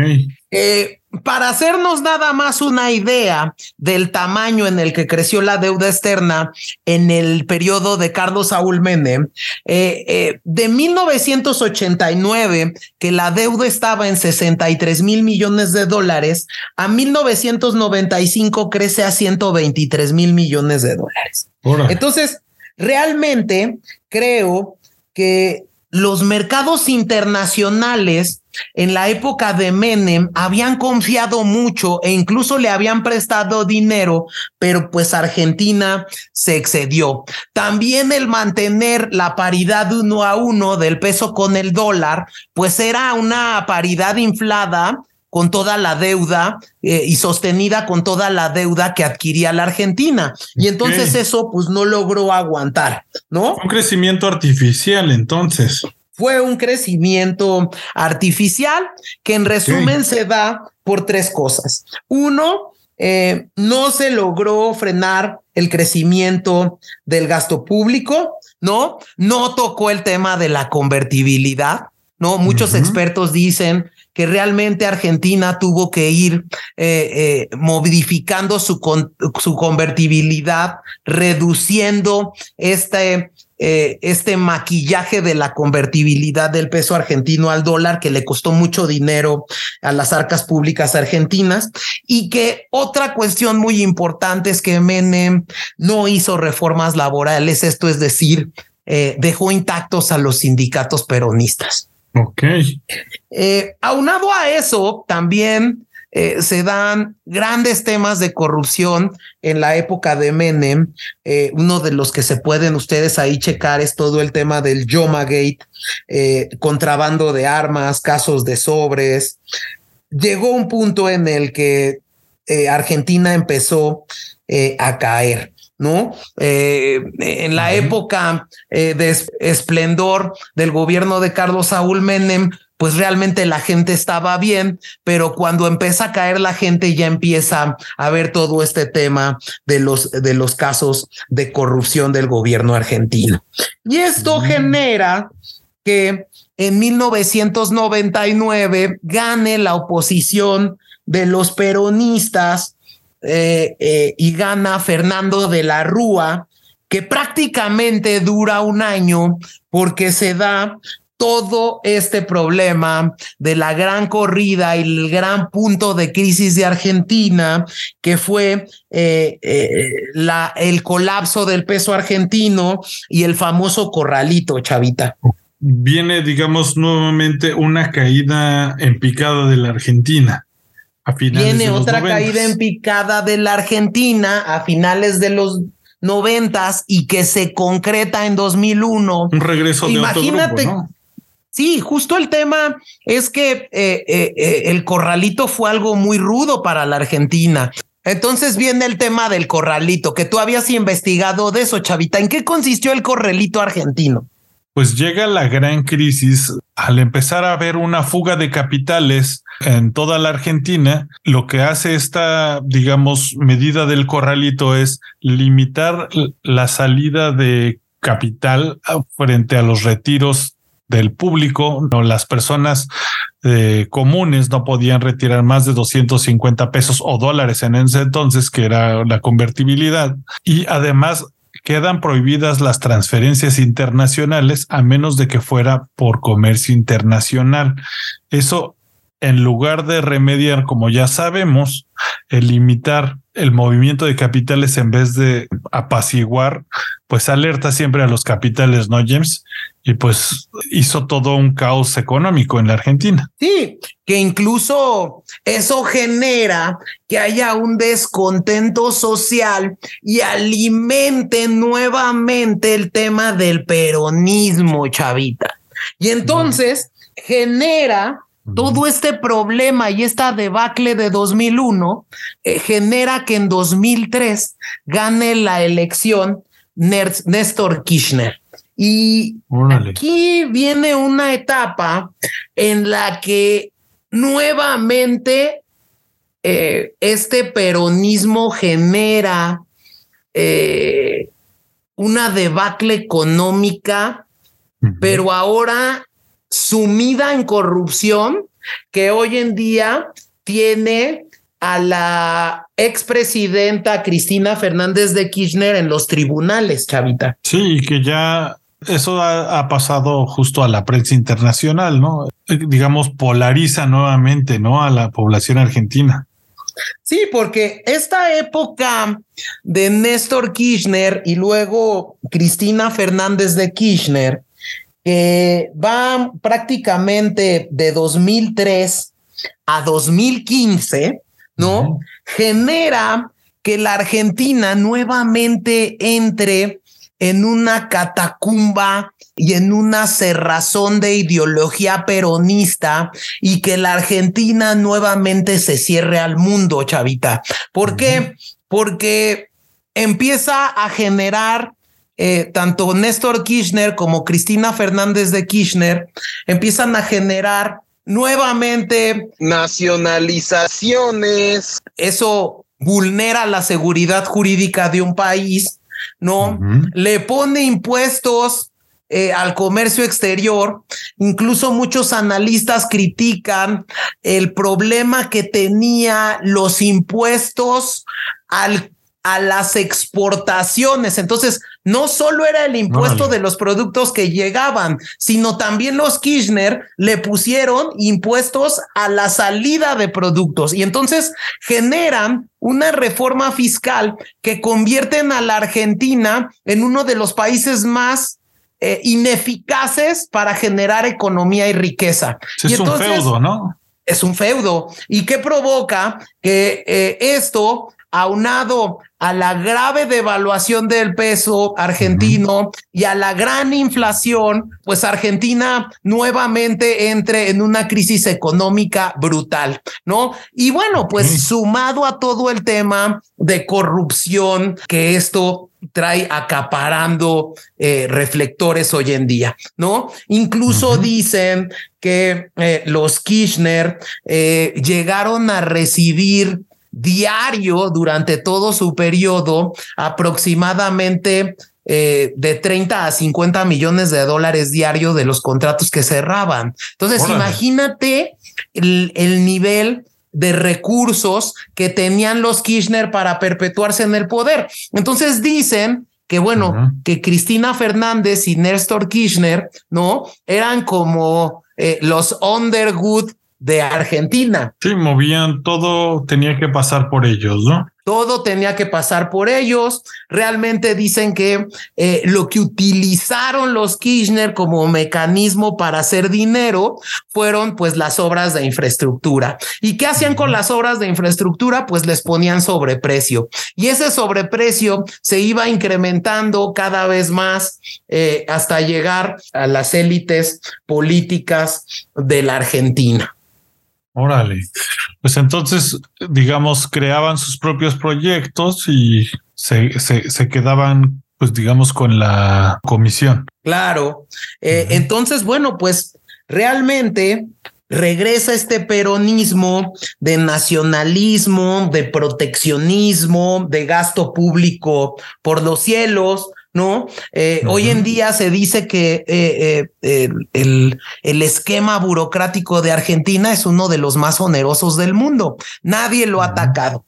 [SPEAKER 2] Eh, para hacernos nada más una idea del tamaño en el que creció la deuda externa en el periodo de Carlos Saúl Menem, eh, eh, de 1989, que la deuda estaba en 63 mil millones de dólares, a 1995 crece a 123 mil millones de dólares. Entonces, realmente creo que los mercados internacionales en la época de Menem habían confiado mucho e incluso le habían prestado dinero, pero pues Argentina se excedió. También el mantener la paridad uno a uno del peso con el dólar, pues era una paridad inflada con toda la deuda eh, y sostenida con toda la deuda que adquiría la Argentina. Y entonces eso pues no logró aguantar, ¿no?
[SPEAKER 3] Un crecimiento artificial entonces.
[SPEAKER 2] Fue un crecimiento artificial que en resumen se da por tres cosas. Uno, eh, no se logró frenar el crecimiento del gasto público, ¿no? No tocó el tema de la convertibilidad, ¿no? Muchos expertos dicen que realmente Argentina tuvo que ir eh, eh, modificando su, su convertibilidad, reduciendo este, eh, este maquillaje de la convertibilidad del peso argentino al dólar que le costó mucho dinero a las arcas públicas argentinas y que otra cuestión muy importante es que Menem no hizo reformas laborales, esto es decir, dejó intactos a los sindicatos peronistas.
[SPEAKER 3] Ok.
[SPEAKER 2] Eh, aunado a eso, también eh, se dan grandes temas de corrupción en la época de Menem. Eh, uno de los que se pueden ustedes ahí checar es todo el tema del Yoma Gate, contrabando de armas, casos de sobres. Llegó un punto en el que Argentina empezó a caer. ¿No? Eh, en la época eh, de esplendor del gobierno de Carlos Saúl Menem, pues realmente la gente estaba bien, pero cuando empieza a caer la gente ya empieza a ver todo este tema de los, de los casos de corrupción del gobierno argentino. Y esto genera que en 1999 gane la oposición de los peronistas eh, eh, y gana Fernando de la Rúa, que prácticamente dura un año porque se da todo este problema de la gran corrida y el gran punto de crisis de Argentina, que fue eh, la, el colapso del peso argentino y el famoso corralito, Chavita.
[SPEAKER 3] Viene, digamos, nuevamente una caída en picada de la Argentina.
[SPEAKER 2] Viene otra caída en picada de la Argentina a finales de los noventas y que se concreta en 2001.
[SPEAKER 3] Un regreso de Imagínate, otro
[SPEAKER 2] Sí, justo el tema es que eh, eh, eh, el corralito fue algo muy rudo para la Argentina. Entonces viene el tema del corralito, que tú habías investigado de eso, Chavita. ¿En qué consistió el corralito argentino?
[SPEAKER 3] Pues llega la gran crisis al empezar a haber una fuga de capitales en toda la Argentina, lo que hace esta, digamos, medida del corralito es limitar la salida de capital frente a los retiros del público, no, las personas eh, comunes no podían retirar más de 250 pesos o dólares en ese entonces, que era la convertibilidad. Y además quedan prohibidas las transferencias internacionales a menos de que fuera por comercio internacional. Eso, en lugar de remediar, como ya sabemos, el limitar el movimiento de capitales en vez de apaciguar, pues alerta siempre a los capitales, ¿no, James? Y pues hizo todo un caos económico en la Argentina.
[SPEAKER 2] Sí, que incluso eso genera que haya un descontento social y alimente nuevamente el tema del peronismo, chavita. Y entonces genera todo este problema y esta debacle de 2001 eh, genera que en 2003 gane la elección Néstor Kirchner. Y aquí viene una etapa en la que nuevamente eh, este peronismo genera eh, una debacle económica, pero ahora sumida en corrupción que hoy en día tiene a la expresidenta Cristina Fernández de Kirchner en los tribunales, Chavita.
[SPEAKER 3] Sí, que ya eso ha, pasado justo a la prensa internacional, ¿no? Digamos, polariza nuevamente, ¿no? A la población argentina.
[SPEAKER 2] Sí, porque esta época de Néstor Kirchner y luego Cristina Fernández de Kirchner que va prácticamente de 2003 a 2015, ¿no? Genera que la Argentina nuevamente entre en una catacumba y en una cerrazón de ideología peronista y que la Argentina nuevamente se cierre al mundo, chavita. ¿Por qué? Porque empieza a generar eh, tanto Néstor Kirchner como Cristina Fernández de Kirchner empiezan a generar nuevamente
[SPEAKER 4] nacionalizaciones.
[SPEAKER 2] Eso vulnera la seguridad jurídica de un país, ¿no? Le pone impuestos eh, al comercio exterior. Incluso muchos analistas critican el problema que tenía los impuestos al a las exportaciones. Entonces, no solo era el impuesto de los productos que llegaban, sino también los Kirchner le pusieron impuestos a la salida de productos y entonces generan una reforma fiscal que convierten a la Argentina en uno de los países más eh, ineficaces para generar economía y riqueza.
[SPEAKER 3] es un feudo, ¿no?
[SPEAKER 2] Es un feudo. ¿Y qué provoca? Que eh, esto aunado a la grave devaluación del peso argentino y a la gran inflación, pues Argentina nuevamente entre en una crisis económica brutal, ¿no? Y bueno, pues sumado a todo el tema de corrupción que esto trae acaparando eh, reflectores hoy en día, ¿no? Incluso dicen que eh, los Kirchner eh, llegaron a recibir diario durante todo su periodo aproximadamente eh, de 30 a 50 millones de dólares diario de los contratos que cerraban. Entonces, imagínate el, nivel de recursos que tenían los Kirchner para perpetuarse en el poder. Entonces dicen que bueno, que Cristina Fernández y Néstor Kirchner, ¿no? Eran como eh, los Underwood de Argentina.
[SPEAKER 3] Sí, movían todo, tenía que pasar por ellos, ¿no?
[SPEAKER 2] Todo tenía que pasar por ellos. Realmente dicen que eh, lo que utilizaron los Kirchner como mecanismo para hacer dinero fueron pues las obras de infraestructura. ¿Y qué hacían con las obras de infraestructura? Pues les ponían sobreprecio. Y ese sobreprecio se iba incrementando cada vez más eh, hasta llegar a las élites políticas de la Argentina.
[SPEAKER 3] Órale. Pues entonces, digamos, creaban sus propios proyectos y se, se, quedaban, pues digamos, con la comisión.
[SPEAKER 2] Claro. Eh, entonces, bueno, pues realmente regresa este peronismo de nacionalismo, de proteccionismo, de gasto público por los cielos, ¿no? Eh, hoy en día se dice que eh, eh, el, el, esquema burocrático de Argentina es uno de los más onerosos del mundo. Nadie lo ha atacado.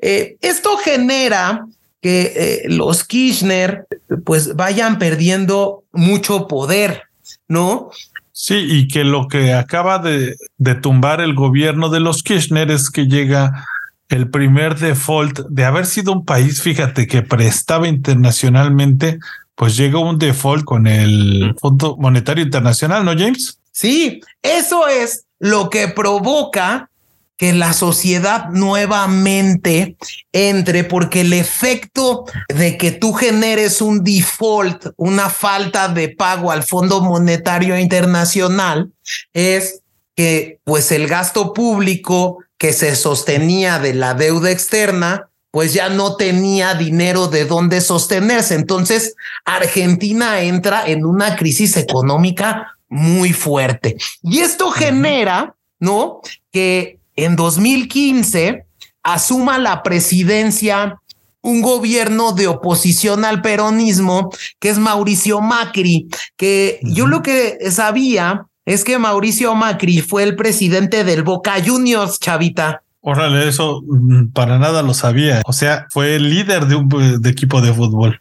[SPEAKER 2] esto genera que los Kirchner pues vayan perdiendo mucho poder, ¿no?
[SPEAKER 3] Sí, y que lo que acaba de, de tumbar el gobierno de los Kirchner es que llega el primer default de haber sido un país, fíjate, que prestaba internacionalmente, pues llegó un default con el Fondo Monetario Internacional, ¿no, James?
[SPEAKER 2] Sí, eso es lo que provoca que la sociedad nuevamente entre, porque el efecto de que tú generes un default, una falta de pago al Fondo Monetario Internacional, es que pues el gasto público que se sostenía de la deuda externa, pues ya no tenía dinero de dónde sostenerse. Entonces, Argentina entra en una crisis económica muy fuerte. Y esto genera, ¿no? Que en 2015 asuma la presidencia un gobierno de oposición al peronismo, que es Mauricio Macri, que yo lo que sabía es que Mauricio Macri fue el presidente del Boca Juniors, chavita.
[SPEAKER 3] Órale, eso mm, para nada lo sabía. O sea, fue el líder de un equipo de fútbol.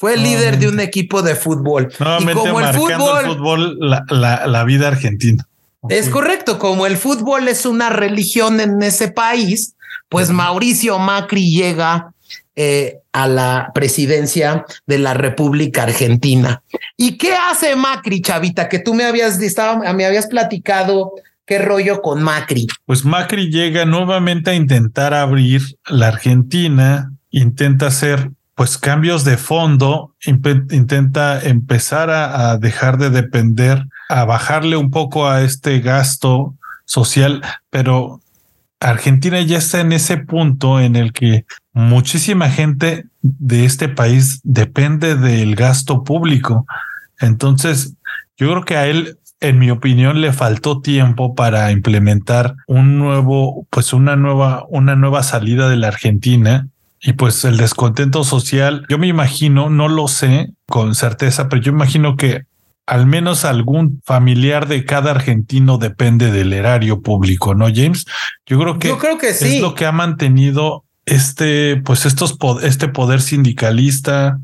[SPEAKER 2] Fue el líder de un equipo de fútbol.
[SPEAKER 3] y como el fútbol, la, vida argentina.
[SPEAKER 2] Es correcto, como el fútbol es una religión en ese país, pues Mauricio Macri llega eh, a la presidencia de la República Argentina. ¿Y qué hace Macri, Chavita? Que tú me habías, estaba, me habías platicado qué rollo con Macri.
[SPEAKER 3] Pues Macri llega nuevamente a intentar abrir la Argentina, intenta hacer pues cambios de fondo, intenta empezar a, a dejar de depender, a bajarle un poco a este gasto social, pero Argentina ya está en ese punto en el que muchísima gente de este país depende del gasto público. Entonces, yo creo que a él en mi opinión, le faltó tiempo para implementar un nuevo, pues una nueva, una nueva salida de la Argentina. Y pues el descontento social, yo me imagino, no lo sé con certeza, pero yo imagino que al menos algún familiar de cada argentino depende del erario público, ¿no, James? Yo creo que,
[SPEAKER 2] yo creo que sí.
[SPEAKER 3] es lo que ha mantenido este, pues estos, este poder sindicalista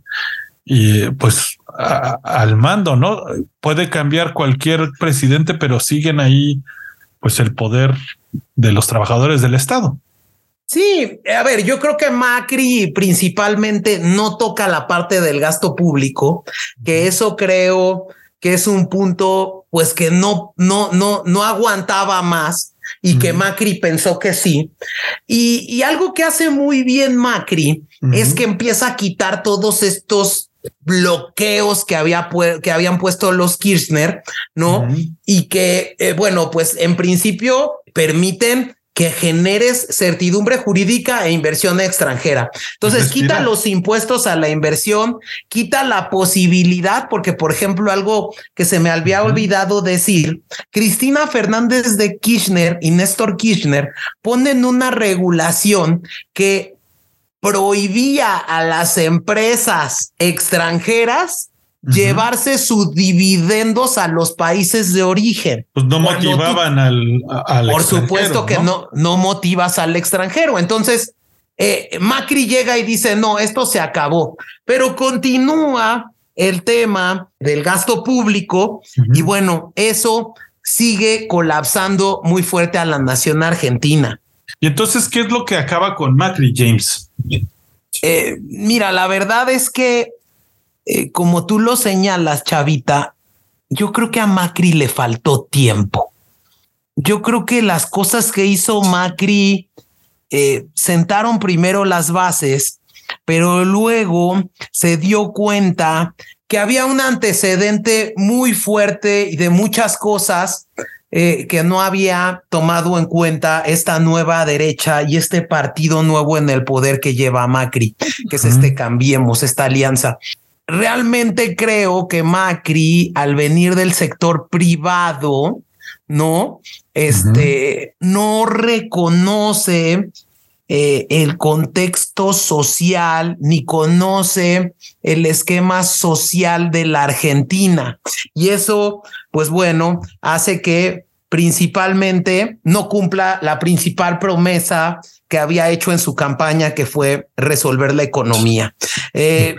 [SPEAKER 3] y pues al mando, ¿no? Puede cambiar cualquier presidente, pero siguen ahí pues el poder de los trabajadores del Estado.
[SPEAKER 2] Sí, a ver, yo creo que Macri principalmente no toca la parte del gasto público, que eso creo que es un punto pues que no no no no aguantaba más y que Macri pensó que sí. Y, y, algo que hace muy bien Macri es que empieza a quitar todos estos bloqueos que, había que habían puesto los Kirchner, ¿no? Y que, eh, bueno, pues en principio permiten que generes certidumbre jurídica e inversión extranjera. Entonces, quita los impuestos a la inversión, quita la posibilidad, porque, por ejemplo, algo que se me había olvidado decir, Cristina Fernández de Kirchner y Néstor Kirchner ponen una regulación que prohibía a las empresas extranjeras llevarse sus dividendos a los países de origen.
[SPEAKER 3] Pues no motivaban al, al,
[SPEAKER 2] Por supuesto que ¿no? no, motivas al extranjero. Entonces, eh, Macri llega y dice, no, esto se acabó, pero continúa el tema del gasto público y bueno, eso sigue colapsando muy fuerte a la nación argentina.
[SPEAKER 3] Y entonces, ¿qué es lo que acaba con Macri, James?
[SPEAKER 2] Eh, mira, la verdad es que, eh, como tú lo señalas, Chavita, yo creo que a Macri le faltó tiempo. Yo creo que las cosas que hizo Macri eh, sentaron primero las bases, pero luego se dio cuenta que había un antecedente muy fuerte y de muchas cosas eh, que no había tomado en cuenta esta nueva derecha y este partido nuevo en el poder que lleva Macri, que es este Cambiemos, esta alianza. Realmente creo que Macri, al venir del sector privado, no, este, no reconoce eh, el contexto social ni conoce el esquema social de la Argentina. Y eso, pues bueno, hace que principalmente no cumpla la principal promesa que había hecho en su campaña, que fue resolver la economía. Eh,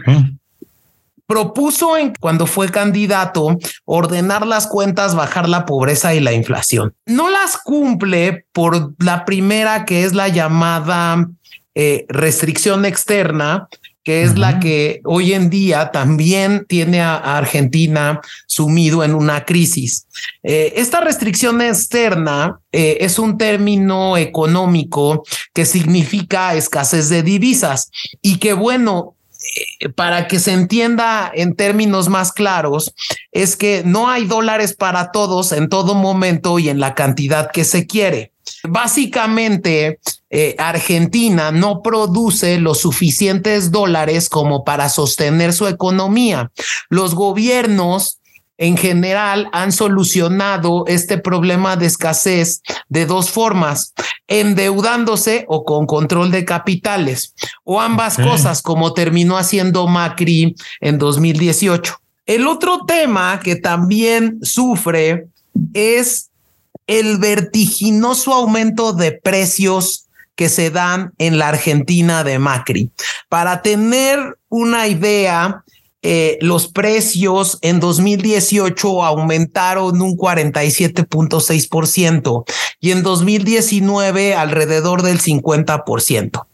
[SPEAKER 2] propuso en, cuando fue candidato ordenar las cuentas, bajar la pobreza y la inflación. No las cumple por la primera, que es la llamada eh, restricción externa, que es la que hoy en día también tiene a, Argentina sumido en una crisis. Eh, esta restricción externa eh, es un término económico que significa escasez de divisas y que bueno, para que se entienda en términos más claros, es que no hay dólares para todos en todo momento y en la cantidad que se quiere. Básicamente, eh, Argentina no produce los suficientes dólares como para sostener su economía. Los gobiernos en general han solucionado este problema de escasez de dos formas, endeudándose o con control de capitales, o ambas cosas, como terminó haciendo Macri en 2018. El otro tema que también sufre es el vertiginoso aumento de precios que se dan en la Argentina de Macri. Para tener una idea, eh, los precios en 2018 aumentaron un 47.6% y en 2019 alrededor del 50%.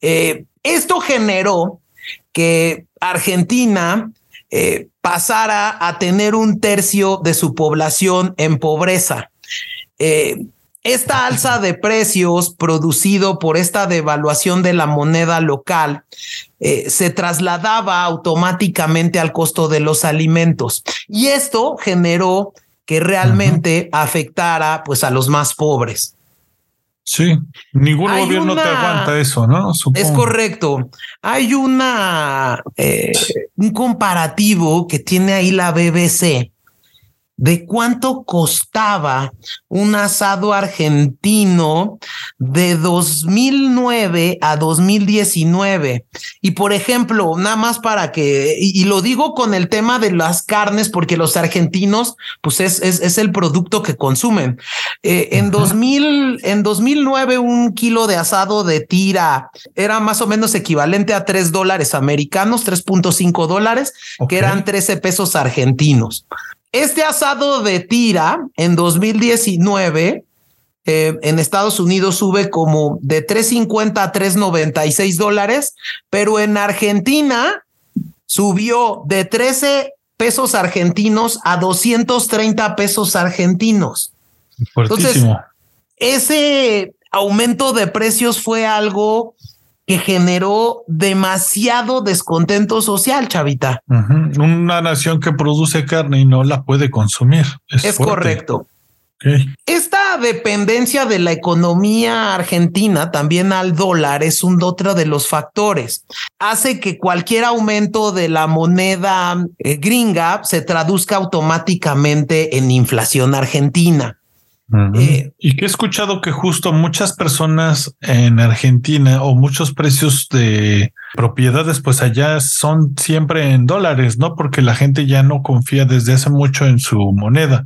[SPEAKER 2] Eh, esto generó que Argentina eh, pasara a tener un tercio de su población en pobreza. Esta alza de precios producido por esta devaluación de la moneda local eh, se trasladaba automáticamente al costo de los alimentos y esto generó que realmente afectara pues a los más pobres.
[SPEAKER 3] Sí, ningún gobierno te aguanta eso, ¿no?
[SPEAKER 2] Es correcto. Hay una eh, un comparativo que tiene ahí la BBC de cuánto costaba un asado argentino de 2009 a 2019. Y por ejemplo, nada más para que, y, lo digo con el tema de las carnes, porque los argentinos, pues es, es, el producto que consumen. Eh, en, 2000, en 2009, un kilo de asado de tira era más o menos equivalente a 3 dólares americanos, 3.5 dólares, que eran 13 pesos argentinos. Este asado de tira en 2019 eh, en Estados Unidos sube como de 3.50 a 3.96 dólares, pero en Argentina subió de 13 pesos argentinos a 230 pesos argentinos. Entonces, ese aumento de precios fue algo que generó demasiado descontento social, chavita.
[SPEAKER 3] Una nación que produce carne y no la puede consumir.
[SPEAKER 2] Es, correcto. Esta dependencia de la economía argentina también al dólar es un otro de los factores. Hace que cualquier aumento de la moneda eh, gringa se traduzca automáticamente en inflación argentina.
[SPEAKER 3] Eh, y que he escuchado que justo muchas personas en Argentina o muchos precios de propiedades, pues allá son siempre en dólares, ¿no? Porque la gente ya no confía desde hace mucho en su moneda.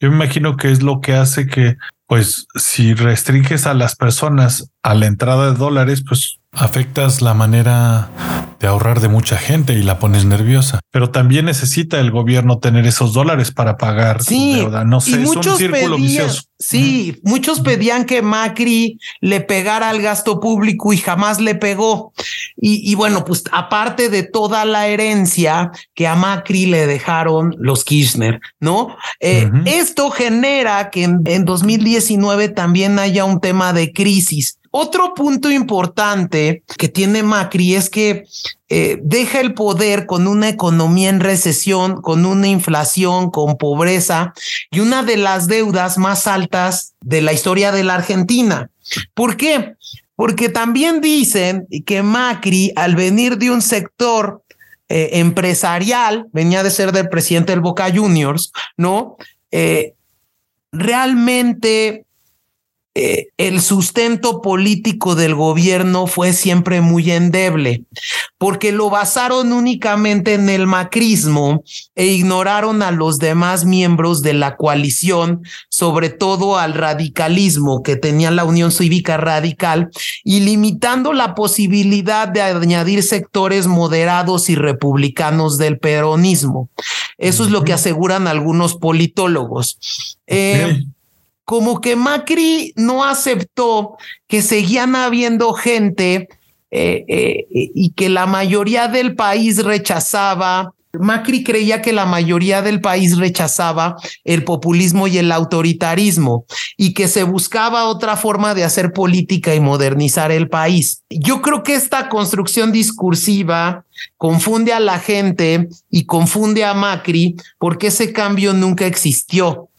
[SPEAKER 3] Yo me imagino que es lo que hace que, pues, si restringes a las personas a la entrada de dólares, pues afectas la manera de ahorrar de mucha gente y la pones nerviosa. Pero también necesita el gobierno tener esos dólares para pagar
[SPEAKER 2] sí, deuda. No sé, es un círculo vicioso. Sí, muchos pedían que Macri le pegara al gasto público y jamás le pegó. Y, bueno, pues aparte de toda la herencia que a Macri le dejaron los Kirchner, ¿no? Eh, esto genera que en, en 2019 también haya un tema de crisis otro punto importante que tiene Macri es que eh, deja el poder con una economía en recesión, con una inflación, con pobreza y una de las deudas más altas de la historia de la Argentina. ¿Por qué? Porque también dicen que Macri, al venir de un sector eh, empresarial, venía de ser del presidente del Boca Juniors, ¿no? Eh, realmente eh, el sustento político del gobierno fue siempre muy endeble, porque lo basaron únicamente en el macrismo e ignoraron a los demás miembros de la coalición, sobre todo al radicalismo que tenía la Unión Cívica Radical, y limitando la posibilidad de añadir sectores moderados y republicanos del peronismo. Eso es lo que aseguran algunos politólogos. Eh, como que Macri no aceptó que seguían habiendo gente eh, eh, y que la mayoría del país rechazaba. Macri creía que la mayoría del país rechazaba el populismo y el autoritarismo y que se buscaba otra forma de hacer política y modernizar el país. Yo creo que esta construcción discursiva confunde a la gente y confunde a Macri porque ese cambio nunca existió.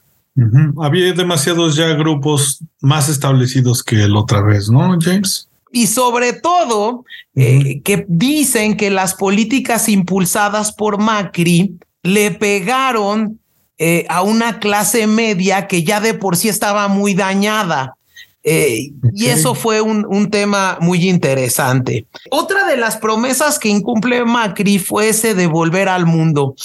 [SPEAKER 3] Había demasiados ya grupos más establecidos que el otra vez, ¿no, James?
[SPEAKER 2] Y sobre todo, eh, que dicen que las políticas impulsadas por Macri le pegaron eh, a una clase media que ya de por sí estaba muy dañada. Eh, y eso fue un, un, tema muy interesante. Otra de las promesas que incumple Macri fue ese de volver al mundo.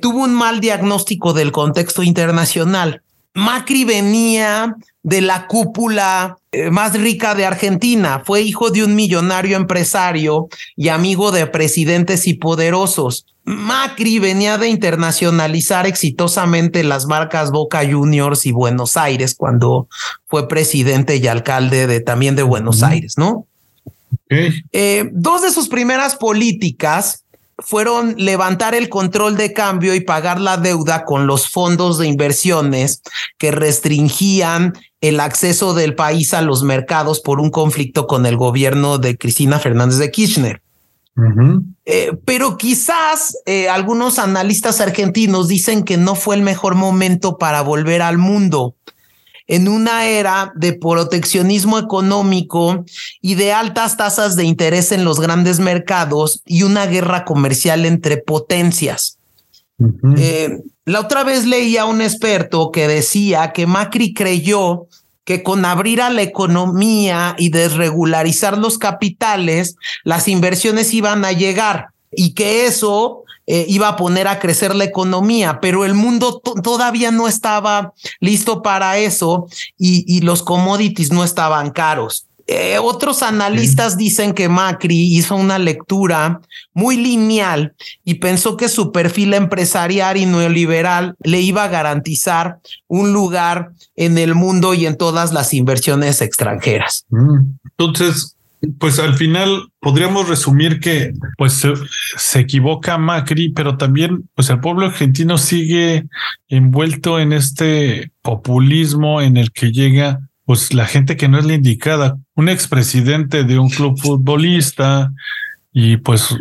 [SPEAKER 2] tuvo un mal diagnóstico del contexto internacional. Macri venía de la cúpula eh, más rica de Argentina. Fue hijo de un millonario empresario y amigo de presidentes y poderosos. Macri venía de internacionalizar exitosamente las marcas Boca Juniors y Buenos Aires cuando fue presidente y alcalde de también de Buenos Aires, ¿no? Eh, dos de sus primeras políticas fueron levantar el control de cambio y pagar la deuda con los fondos de inversiones que restringían el acceso del país a los mercados por un conflicto con el gobierno de Cristina Fernández de Kirchner. Eh, pero quizás eh, algunos analistas argentinos dicen que no fue el mejor momento para volver al mundo en una era de proteccionismo económico y de altas tasas de interés en los grandes mercados y una guerra comercial entre potencias. Eh, la otra vez leía a un experto que decía que Macri creyó que con abrir a la economía y desregularizar los capitales, las inversiones iban a llegar y que eso eh, iba a poner a crecer la economía, pero el mundo todavía no estaba listo para eso y los commodities no estaban caros. Eh, otros analistas dicen que Macri hizo una lectura muy lineal y pensó que su perfil empresarial y neoliberal le iba a garantizar un lugar en el mundo y en todas las inversiones extranjeras.
[SPEAKER 3] Mm. Entonces, pues al final podríamos resumir que pues se, se, equivoca Macri, pero también pues el pueblo argentino sigue envuelto en este populismo en el que llega pues la gente que no es la indicada, un expresidente de un club futbolista y pues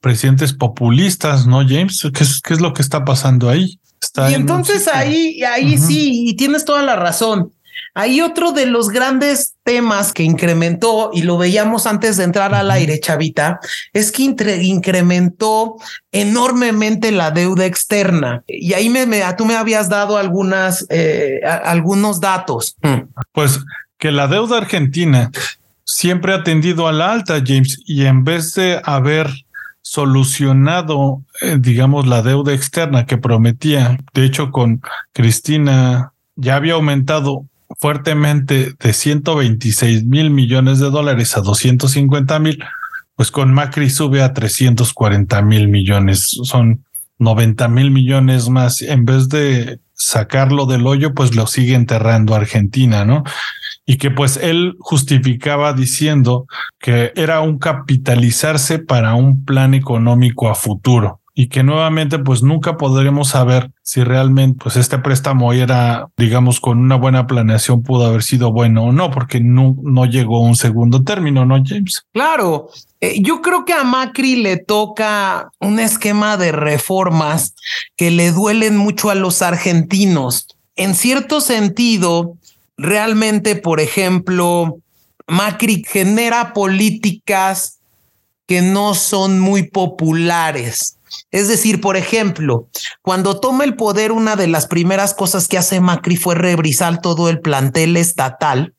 [SPEAKER 3] presidentes populistas, ¿no, James? ¿Qué es, qué es lo que está pasando ahí?
[SPEAKER 2] y entonces ahí, ahí sí, y tienes toda la razón. Hay otro de los grandes temas que incrementó, y lo veíamos antes de entrar al aire, Chavita, es que incrementó enormemente la deuda externa. Y ahí me, tú me habías dado algunas, eh, algunos datos.
[SPEAKER 3] Mm. Pues que la deuda argentina siempre ha tendido a la alta, James, y en vez de haber solucionado, eh, digamos, la deuda externa que prometía, de hecho, con Cristina ya había aumentado fuertemente de 126 mil millones de dólares a 250 mil, pues con Macri sube a 340 mil millones. Son 90 mil millones más. En vez de sacarlo del hoyo, pues lo sigue enterrando Argentina, ¿no? Y que pues él justificaba diciendo que era un capitalizarse para un plan económico a futuro y que nuevamente pues nunca podremos saber si realmente pues este préstamo era digamos con una buena planeación pudo haber sido bueno o no porque no, no llegó un segundo término, ¿no James?
[SPEAKER 2] Claro, eh, yo creo que a Macri le toca un esquema de reformas que le duelen mucho a los argentinos. En cierto sentido, realmente, por ejemplo, Macri genera políticas que no son muy populares es decir, por ejemplo, cuando toma el poder, una de las primeras cosas que hace Macri fue rebrisar todo el plantel estatal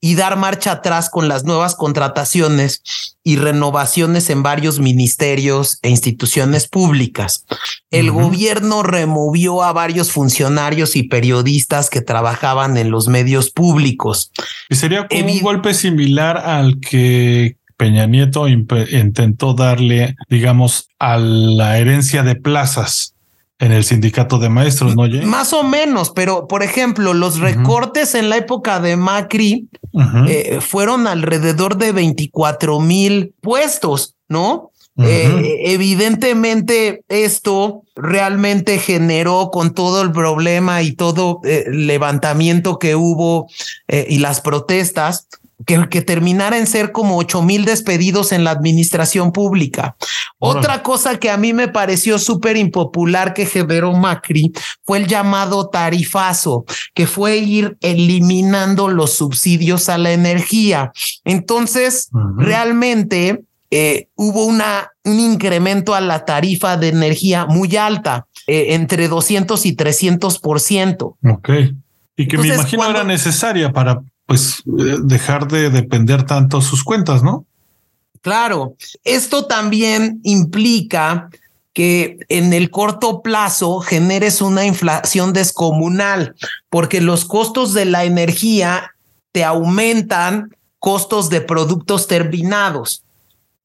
[SPEAKER 2] y dar marcha atrás con las nuevas contrataciones y renovaciones en varios ministerios e instituciones públicas. El gobierno removió a varios funcionarios y periodistas que trabajaban en los medios públicos.
[SPEAKER 3] Y sería como un golpe similar al que Peña Nieto intentó darle, digamos, a la herencia de plazas en el sindicato de maestros, ¿no?
[SPEAKER 2] Más o menos, pero por ejemplo, los recortes en la época de Macri eh, fueron alrededor de 24 mil puestos, ¿no? Eh, evidentemente esto realmente generó con todo el problema y todo el eh, levantamiento que hubo y las protestas, que, que terminara en ser como ocho mil despedidos en la administración pública. Otra cosa que a mí me pareció súper impopular que generó Macri fue el llamado tarifazo, que fue ir eliminando los subsidios a la energía. Entonces, realmente eh, hubo una, un incremento a la tarifa de energía muy alta, eh, entre 200 y 300 por ciento.
[SPEAKER 3] Ok. Y que me imagino era necesaria para pues eh, dejar de depender tanto sus cuentas, ¿no?
[SPEAKER 2] Claro, esto también implica que en el corto plazo generes una inflación descomunal, porque los costos de la energía te aumentan costos de productos terminados.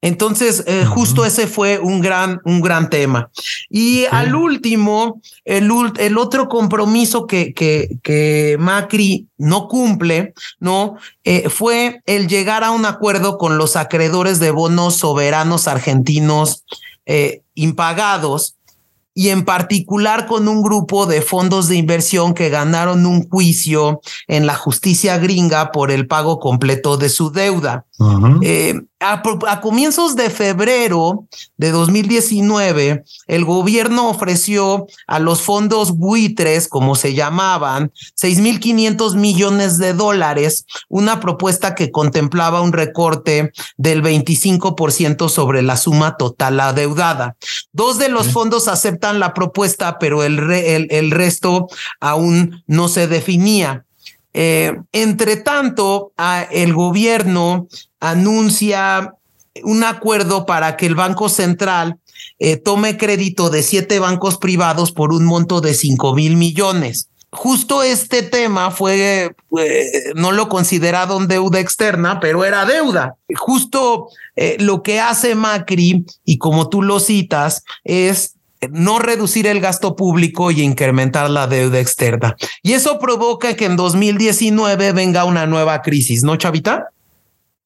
[SPEAKER 2] Entonces, eh, justo ese fue un gran, un gran tema. Y al último, el, el otro compromiso que, que, que, Macri no cumple, ¿no? Eh, fue el llegar a un acuerdo con los acreedores de bonos soberanos argentinos eh, impagados y en particular con un grupo de fondos de inversión que ganaron un juicio en la justicia gringa por el pago completo de su deuda. Eh, a, comienzos de febrero de 2019, el gobierno ofreció a los fondos buitres, como se llamaban, 6.500 millones de dólares, una propuesta que contemplaba un recorte del 25% sobre la suma total adeudada. Dos de los fondos aceptan la propuesta, pero el, el resto aún no se definía. Eh, entre tanto, el gobierno anuncia un acuerdo para que el Banco Central eh, tome crédito de siete bancos privados por un monto de cinco mil millones. Justo este tema fue, no lo consideraron deuda externa, pero era deuda. Justo eh, lo que hace Macri, y como tú lo citas, es no reducir el gasto público y incrementar la deuda externa. Y eso provoca que en 2019 venga una nueva crisis, ¿no, Chavita?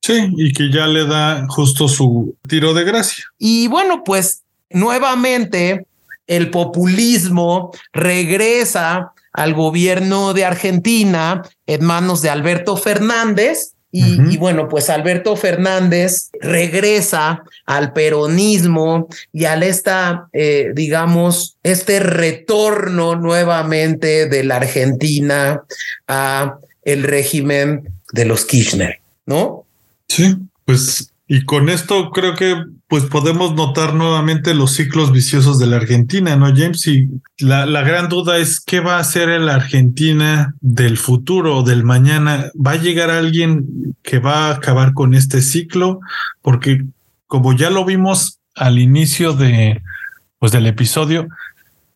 [SPEAKER 3] Sí, y que ya le da justo su tiro de gracia.
[SPEAKER 2] Y bueno, pues nuevamente el populismo regresa al gobierno de Argentina en manos de Alberto Fernández y, bueno, pues Alberto Fernández regresa al peronismo y al esta, eh, digamos, este retorno nuevamente de la Argentina a el régimen de los Kirchner, ¿no?
[SPEAKER 3] Sí, pues y con esto creo que pues podemos notar nuevamente los ciclos viciosos de la Argentina, ¿no, James? Y la, la gran duda es qué va a hacer la Argentina del futuro, del mañana. ¿Va a llegar alguien que va a acabar con este ciclo? Porque como ya lo vimos al inicio de, pues, del episodio,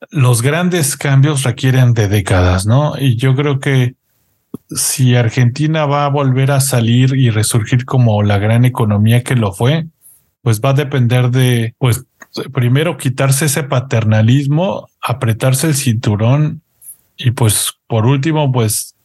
[SPEAKER 3] los grandes cambios requieren de décadas, ¿no? Y yo creo que si Argentina va a volver a salir y resurgir como la gran economía que lo fue, pues va a depender de, pues, primero quitarse ese paternalismo, apretarse el cinturón y pues por último, pues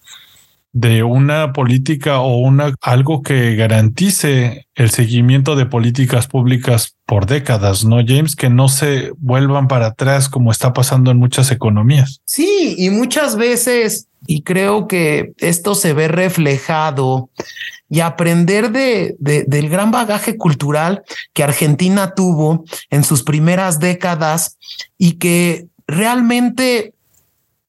[SPEAKER 3] de una política o una algo que garantice el seguimiento de políticas públicas por décadas, ¿no, James? Que no se vuelvan para atrás como está pasando en muchas economías.
[SPEAKER 2] Sí, y muchas veces y creo que esto se ve reflejado y aprender de, del gran bagaje cultural que Argentina tuvo en sus primeras décadas y que realmente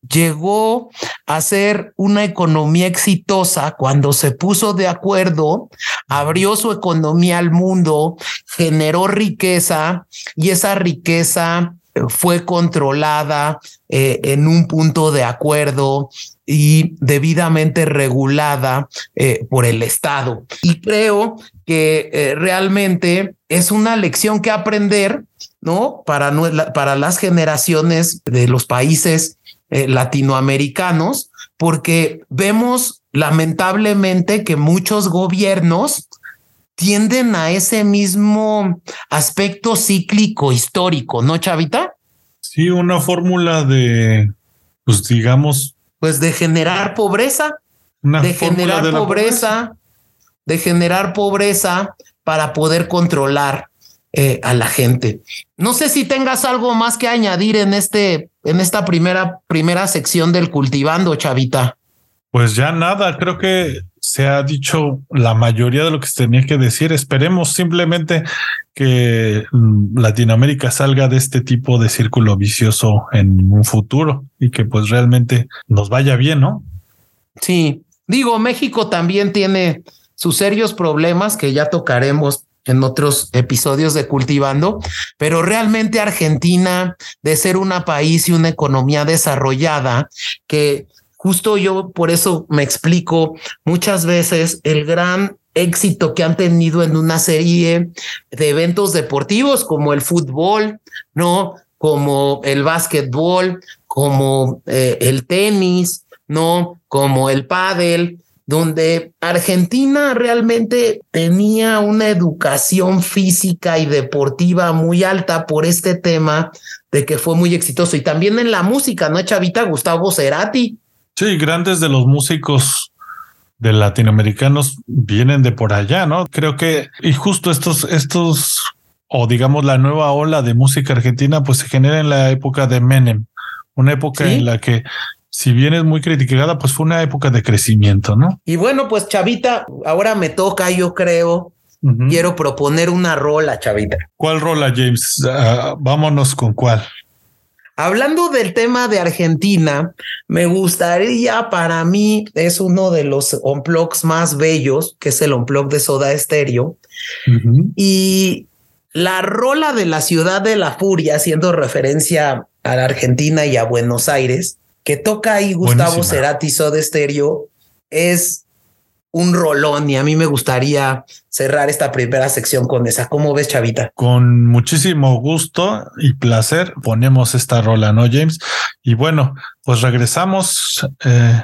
[SPEAKER 2] llegó a ser una economía exitosa cuando se puso de acuerdo, abrió su economía al mundo, generó riqueza y esa riqueza fue controlada eh, en un punto de acuerdo y debidamente regulada eh, por el Estado. Y creo que eh, realmente es una lección que aprender, ¿no? Para, para las generaciones de los países latinoamericanos, porque vemos lamentablemente que muchos gobiernos tienden a ese mismo aspecto cíclico histórico, ¿no, Chavita?
[SPEAKER 3] Sí, una fórmula de, pues digamos...
[SPEAKER 2] Pues de generar pobreza, de generar pobreza, de generar pobreza para poder controlar eh, a la gente. No sé si tengas algo más que añadir en este, en esta primera, primera sección del cultivando, Chavita.
[SPEAKER 3] Pues ya nada, creo que se ha dicho la mayoría de lo que se tenía que decir. Esperemos simplemente que mm, Latinoamérica salga de este tipo de círculo vicioso en un futuro y que pues realmente nos vaya bien, ¿no?
[SPEAKER 2] Sí, digo, México también tiene sus serios problemas que ya tocaremos en otros episodios de Cultivando, pero realmente Argentina, de ser un país y una economía desarrollada, que justo yo por eso me explico muchas veces el gran éxito que han tenido en una serie de eventos deportivos como el fútbol, ¿no? Como el básquetbol, como eh, el tenis, ¿no? Como el pádel, donde Argentina realmente tenía una educación física y deportiva muy alta por este tema de que fue muy exitoso. Y también en la música, ¿no, Chavita? Gustavo Cerati,
[SPEAKER 3] Sí, grandes de los músicos de latinoamericanos vienen de por allá, ¿no? Creo que, y justo estos, estos, o digamos la nueva ola de música argentina, pues se genera en la época de Menem, una época en la que si bien es muy criticada, pues fue una época de crecimiento, ¿no?
[SPEAKER 2] Y bueno, pues Chavita, ahora me toca, yo creo, quiero proponer una rola, chavita.
[SPEAKER 3] ¿Cuál rola, James? Ah, vámonos con cuál.
[SPEAKER 2] Hablando del tema de Argentina, me gustaría para mí, es uno de los unplugs más bellos, que es el unplug de Soda Stereo. Y la rola de la ciudad de la furia, haciendo referencia a la Argentina y a Buenos Aires, que toca ahí Gustavo Cerati Soda Stereo, es un rolón y a mí me gustaría cerrar esta primera sección con esa. ¿Cómo ves, Chavita?
[SPEAKER 3] Con muchísimo gusto y placer ponemos esta rola, ¿no, James? Y bueno, pues regresamos eh,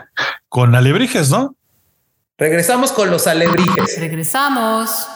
[SPEAKER 3] con alebrijes, ¿no?
[SPEAKER 2] Regresamos con los alebrijes.
[SPEAKER 1] Regresamos.